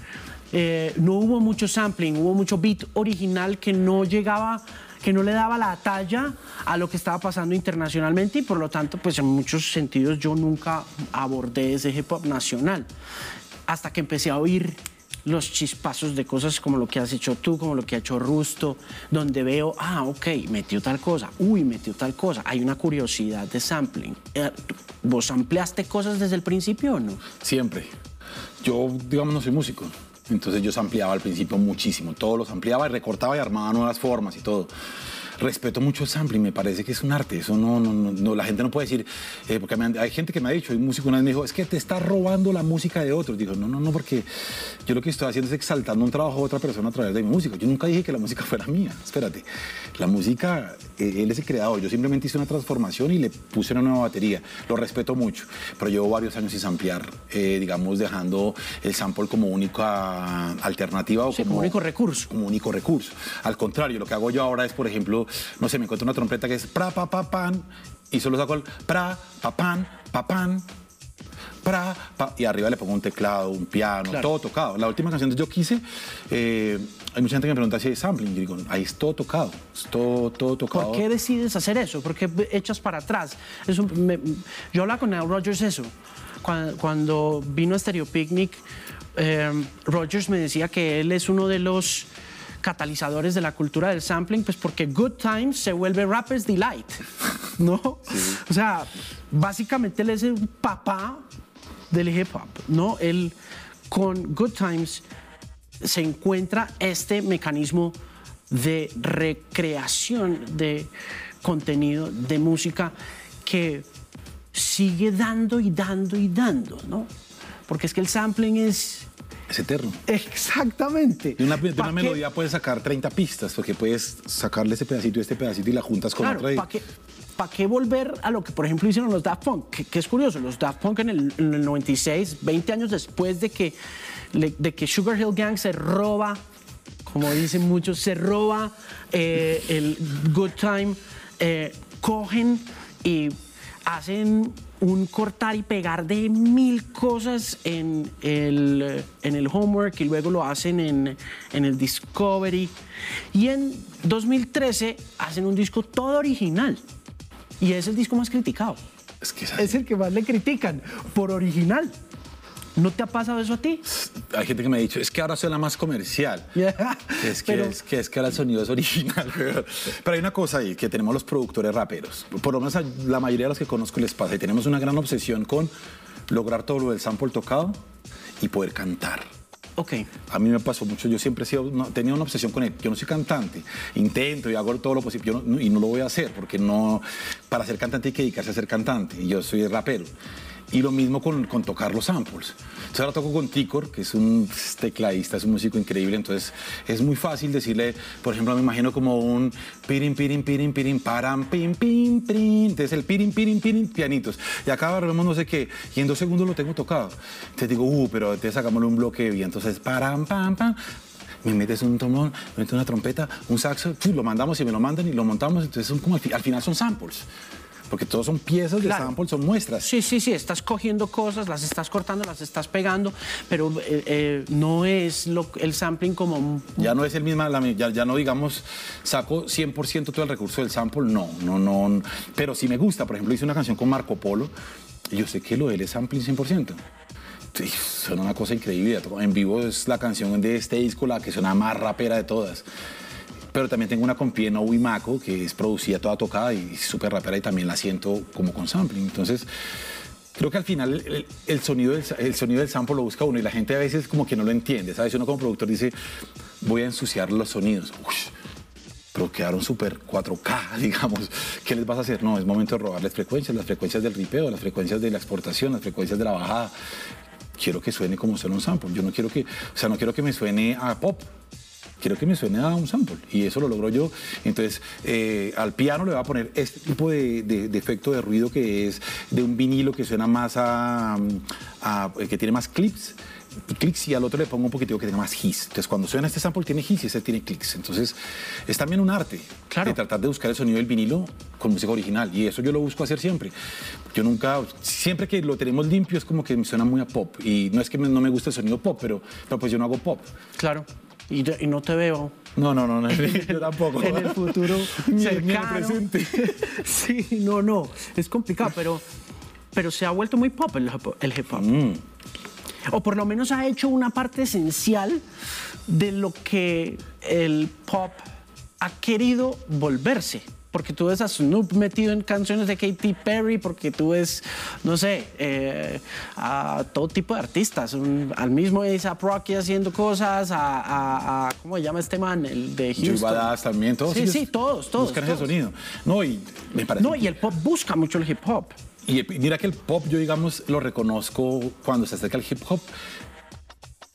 Eh, no hubo mucho sampling, hubo mucho beat original que no llegaba que no le daba la talla a lo que estaba pasando internacionalmente y por lo tanto, pues en muchos sentidos yo nunca abordé ese hip hop nacional. Hasta que empecé a oír los chispazos de cosas como lo que has hecho tú, como lo que ha hecho Rusto, donde veo, ah, ok, metió tal cosa, uy, metió tal cosa. Hay una curiosidad de sampling. Eh, ¿Vos ampliaste cosas desde el principio o no? Siempre. Yo, digamos, no soy músico. Entonces yo ampliaba al principio muchísimo. Todos los ampliaba y recortaba y armaba nuevas formas y todo respeto mucho el sampling, me parece que es un arte. Eso no, no, no la gente no puede decir, eh, porque hay gente que me ha dicho, hay un músico una vez me dijo, es que te está robando la música de otros. Digo, no, no, no, porque yo lo que estoy haciendo es exaltando un trabajo de otra persona a través de mi música. Yo nunca dije que la música fuera mía. Espérate, la música, eh, él es el creador. Yo simplemente hice una transformación y le puse una nueva batería. Lo respeto mucho, pero llevo varios años sin samplear, eh, digamos, dejando el sample como única alternativa o como único recurso. Como único recurso. Al contrario, lo que hago yo ahora es, por ejemplo, no sé, me encuentro una trompeta que es pra, pa, pa, pan, y solo saco el pra, pa, pan, pa, pan, pra, pa, y arriba le pongo un teclado, un piano, todo tocado. La última canción que yo quise, eh, hay mucha gente que me pregunta si hay sampling, y digo, ahí es todo tocado, es todo, todo tocado. ¿Por qué decides hacer eso? ¿Por qué echas para atrás? yo hablaba con Neil Rogers eso, cuando, vino a Stereo Picnic, eh, Rogers me decía que él es uno de los catalizadores de la cultura del sampling, pues porque Good Times se vuelve Rapper's Delight, ¿no? O sea, básicamente él es el papá del hip hop, ¿no? Él con Good Times se encuentra este mecanismo de recreación de contenido, de música que sigue dando y dando y dando, ¿no? Porque es que el sampling es es eterno. Exactamente. De una, melodía puedes sacar 30 pistas, porque puedes sacarle ese pedacito y este pedacito y la juntas con otra. ¿Para qué, qué volver a lo que, por ejemplo, hicieron los Daft Punk? Que, es curioso, los Daft Punk en el, 96, 20 años después de que, de que Sugar Hill Gang se roba, como dicen muchos, se roba eh, el Good Time, eh, cogen y hacen un cortar y pegar de mil cosas en el, en el homework y luego lo hacen en, en el Discovery. Y en 2013 hacen un disco todo original. Y es el disco más criticado. Es, que es el que más le critican por original. ¿No te ha pasado eso a ti? Hay gente que me ha dicho, es que ahora suena más comercial. es, que, es, que, es que ahora el sonido es original. Pero hay una cosa ahí, que tenemos los productores raperos. Por lo menos a la mayoría de los que conozco les pasa. Y tenemos una gran obsesión con lograr todo lo del sample tocado y poder cantar. Ok. A mí me pasó mucho, yo siempre he sido, tenía una obsesión con él. Yo no soy cantante, intento y hago todo lo posible y no lo voy a hacer porque no, para ser cantante hay que dedicarse a ser cantante y yo soy rapero. Y lo mismo con, con, tocar los samples. Entonces ahora toco con Ticor, que es un tecladista, es un músico increíble. Entonces es muy fácil decirle, por ejemplo, me imagino como un pirin, pirin, pirin, pirin, param, pim, pim, pim. Entonces el pirin, pirin, pirin, pianitos. Y acá vemos no sé qué. Y en dos segundos lo tengo tocado. Entonces digo, uh, pero te sacamos un bloque de Entonces, param, pam, pam me metes un trombón, me metes una trompeta, un saxo, lo mandamos y me lo mandan y lo montamos, entonces son como al, final son samples porque todos son piezas de sample, son muestras. Sí, sí, sí, estás cogiendo cosas, las estás cortando, las estás pegando, pero eh, eh, no es lo, el sampling como... Ya no es el mismo, ya, ya no digamos, saco 100% todo el recurso del sample, no, no, no, pero sí me gusta, por ejemplo, hice una canción con Marco Polo, y yo sé que lo de él es sampling 100%. Sí, suena una cosa increíble. En vivo es la canción de este disco la que suena más rapera de todas pero también tengo una con Pieno Wimaco que es producida toda tocada y súper rapera y también la siento como con sampling. Entonces, creo que al final el, sonido del, el sonido del sample lo busca uno y la gente a veces como que no lo entiende, ¿sabes? Uno como productor dice, voy a ensuciar los sonidos. pero quedaron súper 4K, digamos. ¿Qué les vas a hacer? No, es momento de robarles frecuencias, las frecuencias del ripeo, las frecuencias de la exportación, las frecuencias de la bajada. Quiero que suene como suena un sample. Yo no quiero que, o sea, no quiero que me suene a pop quiero que me suene a un sample. Y eso lo logro yo. Entonces, eh, al piano le voy a poner este tipo de, efecto de ruido que es de un vinilo que suena más a, que tiene más clips clics y al otro le pongo un poquitico que tenga más hiss. Entonces, cuando suena este sample tiene hiss y ese tiene clics. Entonces, es también un arte claro. de tratar de buscar el sonido del vinilo con música original. Y eso yo lo busco hacer siempre. Yo nunca, siempre que lo tenemos limpio es como que me suena muy a pop. Y no es que no me guste el sonido pop, pero, pero pues yo no hago pop. Claro y, no te veo. No, no, no, yo tampoco. en el futuro cercano. presente. sí, no, no, es complicado, pero, pero se ha vuelto muy pop el, hip hop. Mm. O por lo menos ha hecho una parte esencial de lo que el pop ha querido volverse porque tú ves a Snoop metido en canciones de Katy Perry, porque tú ves, no sé, eh, a todo tipo de artistas, al mismo A$AP Rocky haciendo cosas, a, ¿cómo se llama este man? El de Houston. también, todos. Sí, sí, todos, todos. Buscan ese sonido. No, y me parece. No, y el pop busca mucho el hip hop. Y mira que el pop, yo digamos, lo reconozco cuando se acerca al hip hop,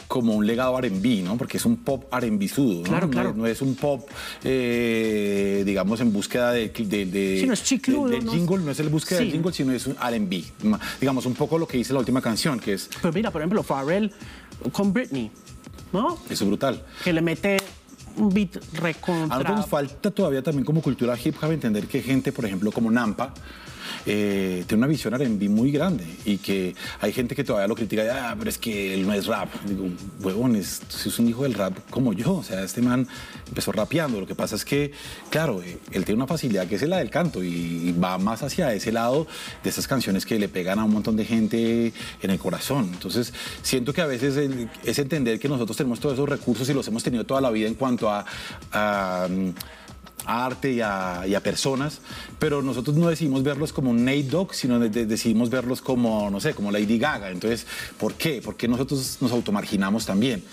como un legado R&B, ¿no? Porque es un pop R&B sudo, ¿no? Claro, claro. No, es un pop, eh, digamos, en búsqueda de... de, de sí, no es chicludo, de, jingle, no es el búsqueda del jingle, sino es un R&B. Digamos, un poco lo que dice la última canción, que es... Pero mira, por ejemplo, Pharrell con Britney, ¿no? Eso es brutal. Que le mete un beat recontra... A nosotros nos falta todavía también como cultura hip hop entender que gente, por ejemplo, como Nampa, eh, tiene una visión R&B muy grande y que hay gente que todavía lo critica, ah, pero es que él no es rap. Digo, huevón, es, es un hijo del rap como yo, o sea, este man empezó rapeando, lo que pasa es que, claro, eh, él tiene una facilidad que es la del canto y, va más hacia ese lado de esas canciones que le pegan a un montón de gente en el corazón. Entonces, siento que a veces es entender que nosotros tenemos todos esos recursos y los hemos tenido toda la vida en cuanto a arte y a, personas, pero nosotros no decidimos verlos como Nate Dogg, sino decidimos verlos como, no sé, como Lady Gaga. Entonces, ¿por qué? Porque nosotros nos automarginamos también.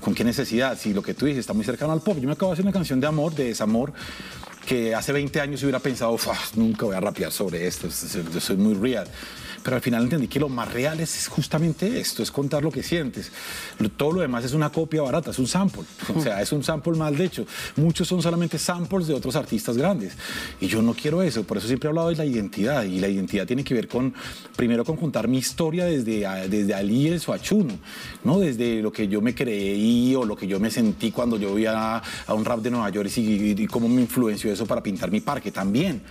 ¿Con qué necesidad? Si lo que tú dices está muy cercano al pop. Yo me acabo de hacer una canción de amor, de desamor, que hace 20 años hubiera pensado, nunca voy a rapear sobre esto, yo soy muy real pero al final entendí que lo más real es justamente esto, es contar lo que sientes. Todo lo demás es una copia barata, es un sample. O sea, es un sample mal de hecho. Muchos son solamente samples de otros artistas grandes. Y yo no quiero eso, por eso siempre he hablado de la identidad. Y la identidad tiene que ver con, primero, con contar mi historia desde, desde Alíes o Achuno, ¿no? Desde lo que yo me creí o lo que yo me sentí cuando yo vi a, un rap de Nueva York y, y cómo me influenció eso para pintar mi parque también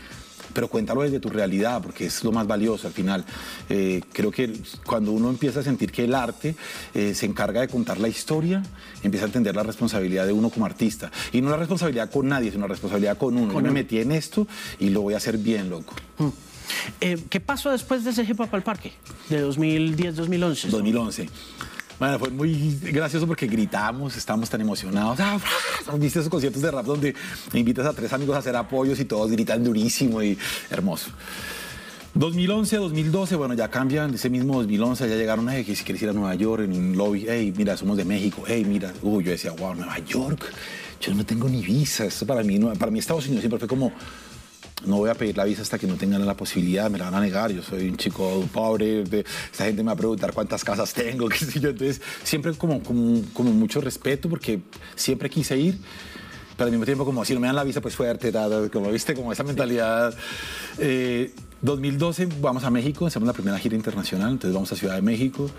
pero cuéntalo desde tu realidad, porque es lo más valioso al final. Eh, creo que cuando uno empieza a sentir que el arte eh, se encarga de contar la historia, empieza a entender la responsabilidad de uno como artista. Y no la responsabilidad con nadie, sino la responsabilidad con uno. Yo me metí en esto y lo voy a hacer bien, loco. Mm. Eh, ¿Qué pasó después de ese hip hop al parque? De 2010-2011. 2011. Bueno, fue muy gracioso porque gritamos, estábamos tan emocionados. Ah, ¿Viste esos conciertos de rap donde invitas a tres amigos a hacer apoyos y todos gritan durísimo y hermoso? 2011, 2012, bueno, ya cambian, ese mismo 2011 ya llegaron, que si quieres ir a Nueva York en un lobby, hey, mira, somos de México, hey, mira, uy, yo decía, wow, Nueva York, yo no tengo ni visa, esto para mí, para mí Estados Unidos siempre fue como, no voy a pedir la visa hasta que no tengan la posibilidad, me la van a negar, yo soy un chico pobre, esta gente me va a preguntar cuántas casas tengo, qué sé yo, entonces siempre como, como, mucho respeto porque siempre quise ir, pero al mismo tiempo como si no me dan la visa pues fuerte, como viste, como esa mentalidad. 2012 eh, vamos a México, hacemos la primera gira internacional, entonces vamos a Ciudad de México.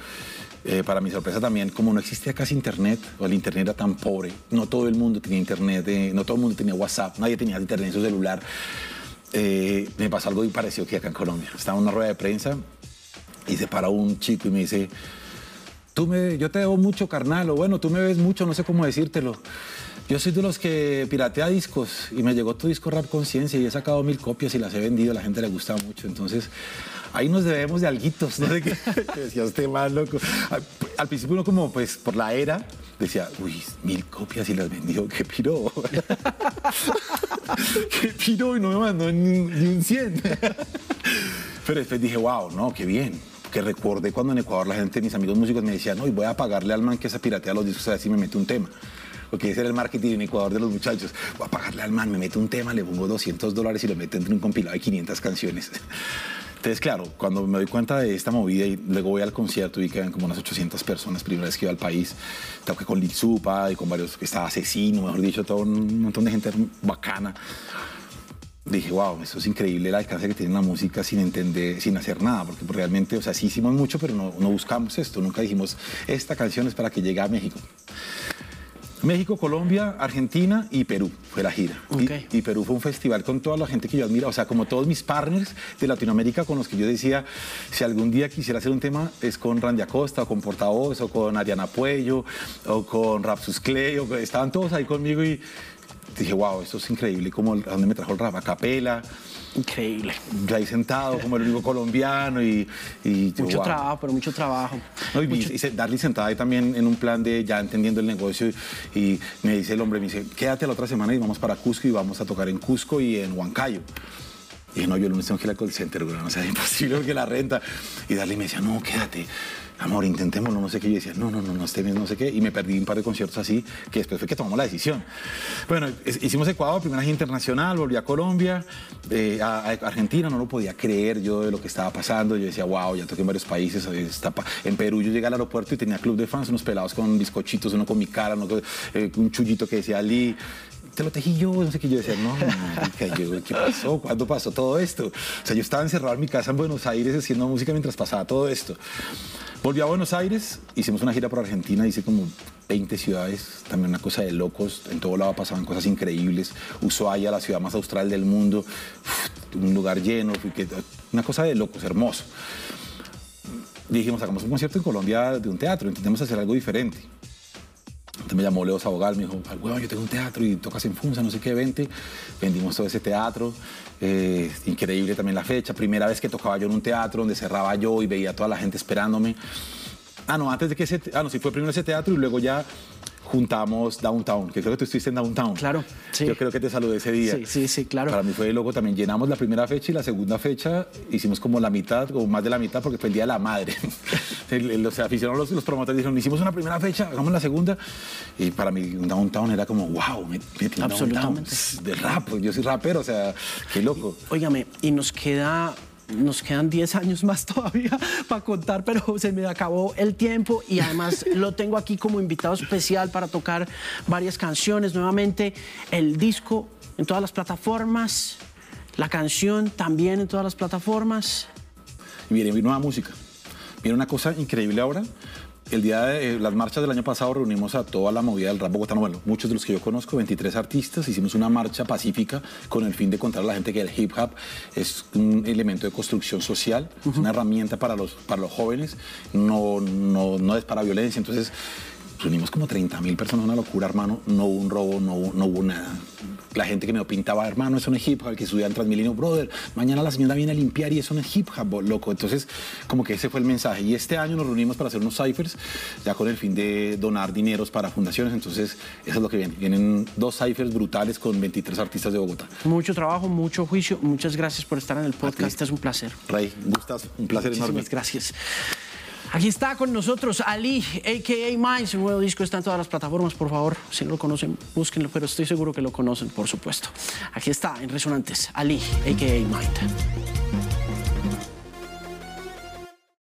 Eh, para mi sorpresa también, como no existía casi internet, o el internet era tan pobre, no todo el mundo tenía internet, eh, no todo el mundo tenía WhatsApp, nadie tenía internet en su celular. Eh, me pasó algo y pareció que acá en Colombia. Estaba en una rueda de prensa y se para un chico y me dice, tú me, yo te debo mucho, carnal, o bueno, tú me ves mucho, no sé cómo decírtelo. Yo soy de los que piratea discos y me llegó tu disco Rap Conciencia y he sacado mil copias y las he vendido, a la gente le gusta mucho. Entonces, ahí nos debemos de alguitos, ¿no? De que, que decía usted más loco. Al, principio uno como, pues, por la era, decía, uy, mil copias y las vendió, qué piro. qué piro y no me mandó ni, ni un 100. Pero después dije, wow, no, qué bien. Que recordé cuando en Ecuador la gente, mis amigos músicos me decían, no, y voy a pagarle al man que se piratea los discos a ver si me mete un tema. Porque ese era el marketing en Ecuador de los muchachos. Voy a pagarle al man, me mete un tema, le pongo 200 dólares y lo mete entre un compilado de 500 canciones. Entonces, claro, cuando me doy cuenta de esta movida y luego voy al concierto y quedan como unas 800 personas, primera vez que iba al país, toqué con Lil Supa y con varios, que estaba Asesino, mejor dicho, todo un montón de gente bacana. Dije, wow, eso es increíble el alcance que tiene la música sin entender, sin hacer nada, porque realmente, o sea, sí hicimos mucho, pero no, no buscamos esto, nunca dijimos, esta canción es para que llegue a México. México, Colombia, Argentina y Perú fue la gira. Y- Perú fue un festival con toda la gente que yo admiro, o sea, como todos mis partners de Latinoamérica con los que yo decía, si algún día quisiera hacer un tema es con Randy Acosta, o con Portavoz, o con Ariana Puello, o con Rapsus Clay, o estaban todos ahí conmigo y dije, wow, esto es increíble, como a dónde me trajo el rap, a capela, Increíble. yo ahí sentado como el único colombiano y... y yo, Mucho wow. trabajo, pero mucho trabajo. No, y, Mucho- y se- Darly sentada ahí también en un plan de ya entendiendo el negocio y, y me dice el hombre, me dice, quédate la otra semana y vamos para Cusco y vamos a tocar en Cusco y en Huancayo. Y dije, no, yo el lunes tengo que ir al call center, güey, no sea imposible porque la renta. Y Darly me decía, no, quédate, amor, intentémoslo, no sé qué. Yo decía, no, no, no, no, este mes no sé qué. Y me perdí un par de conciertos así, que después fue que tomamos la decisión. Bueno, hicimos Ecuador, primera gira internacional, volví a Colombia, eh, a, Argentina, no lo podía creer yo de lo que estaba pasando. Yo decía, wow, ya toqué en varios países. en Perú yo llegué al aeropuerto y tenía club de fans, unos pelados con bizcochitos, uno con mi cara, uno eh, un chullito que decía Ali. Te lo tejí yo, no sé qué. Yo decía, no, marica, yo, ¿qué pasó? ¿Cuándo pasó todo esto? O sea, yo estaba encerrado en mi casa en Buenos Aires haciendo música mientras pasaba todo esto. Volví a Buenos Aires, hicimos una gira por Argentina, hice como 20 ciudades, también una cosa de locos, en todo lado pasaban cosas increíbles. Ushuaia, la ciudad más austral del mundo, uf, un lugar lleno, una cosa de locos, hermoso. Dijimos, hagamos un concierto en Colombia de un teatro, intentemos hacer algo diferente. Me llamó Leo Sabogal, me dijo, "Ay, weón, yo tengo un teatro y tocas en Funza, no sé qué, vente. Vendimos todo ese teatro. eh, increíble también la fecha. Primera vez que tocaba yo en un teatro donde cerraba yo y veía a toda la gente esperándome. Ah, no, antes de que ese... Ah, no, sí, fue primero ese teatro y luego ya juntamos Downtown, que creo que tú estuviste en Downtown. Claro, sí. Yo creo que te saludé ese día. Sí, sí, sí, claro. Para mí fue loco también. Llenamos la primera fecha y la segunda fecha hicimos como la mitad o más de la mitad porque fue el día de la madre. Los aficionados, los, los promotores dijeron, hicimos una primera fecha, hagamos la segunda. Y para mí Downtown era como, wow, me, me tiene Absolutamente. Downtown. De rap, yo soy rapero, o sea, qué loco. Óigame, y nos queda. Nos quedan 10 años más todavía para contar, pero se me acabó el tiempo y además lo tengo aquí como invitado especial para tocar varias canciones. Nuevamente, el disco en todas las plataformas, la canción también en todas las plataformas. Y viene nueva música. Viene una cosa increíble ahora. El día de eh, las marchas del año pasado reunimos a toda la movida del rap bogotano. Bueno, muchos de los que yo conozco, 23 artistas, hicimos una marcha pacífica con el fin de contar a la gente que el hip hop es un elemento de construcción social, es una herramienta para los, para los jóvenes, no, no, no es para violencia. Entonces, reunimos como 30 mil personas, una locura, hermano. No hubo un robo, no, hubo- no hubo nada. La gente que me pintaba, hermano, eso no es hip hop, el que subía en Transmilenio, brother, mañana la señora viene a limpiar y eso no es hip hop, loco. Entonces, como que ese fue el mensaje. Y este año nos reunimos para hacer unos ciphers, ya con el fin de donar dineros para fundaciones. Entonces, eso es lo que viene. Vienen dos ciphers brutales con 23 artistas de Bogotá. Mucho trabajo, mucho juicio. Muchas gracias por estar en el podcast. Es un placer. Rey, gustas, un placer enorme. Muchísimas gracias. Aquí está con nosotros Ali, a.k.a. Minds. El nuevo disco está en todas las plataformas, por favor. Si no lo conocen, búsquenlo, pero estoy seguro que lo conocen, por supuesto. Aquí está, en Resonantes, Ali, a.k.a. Mind.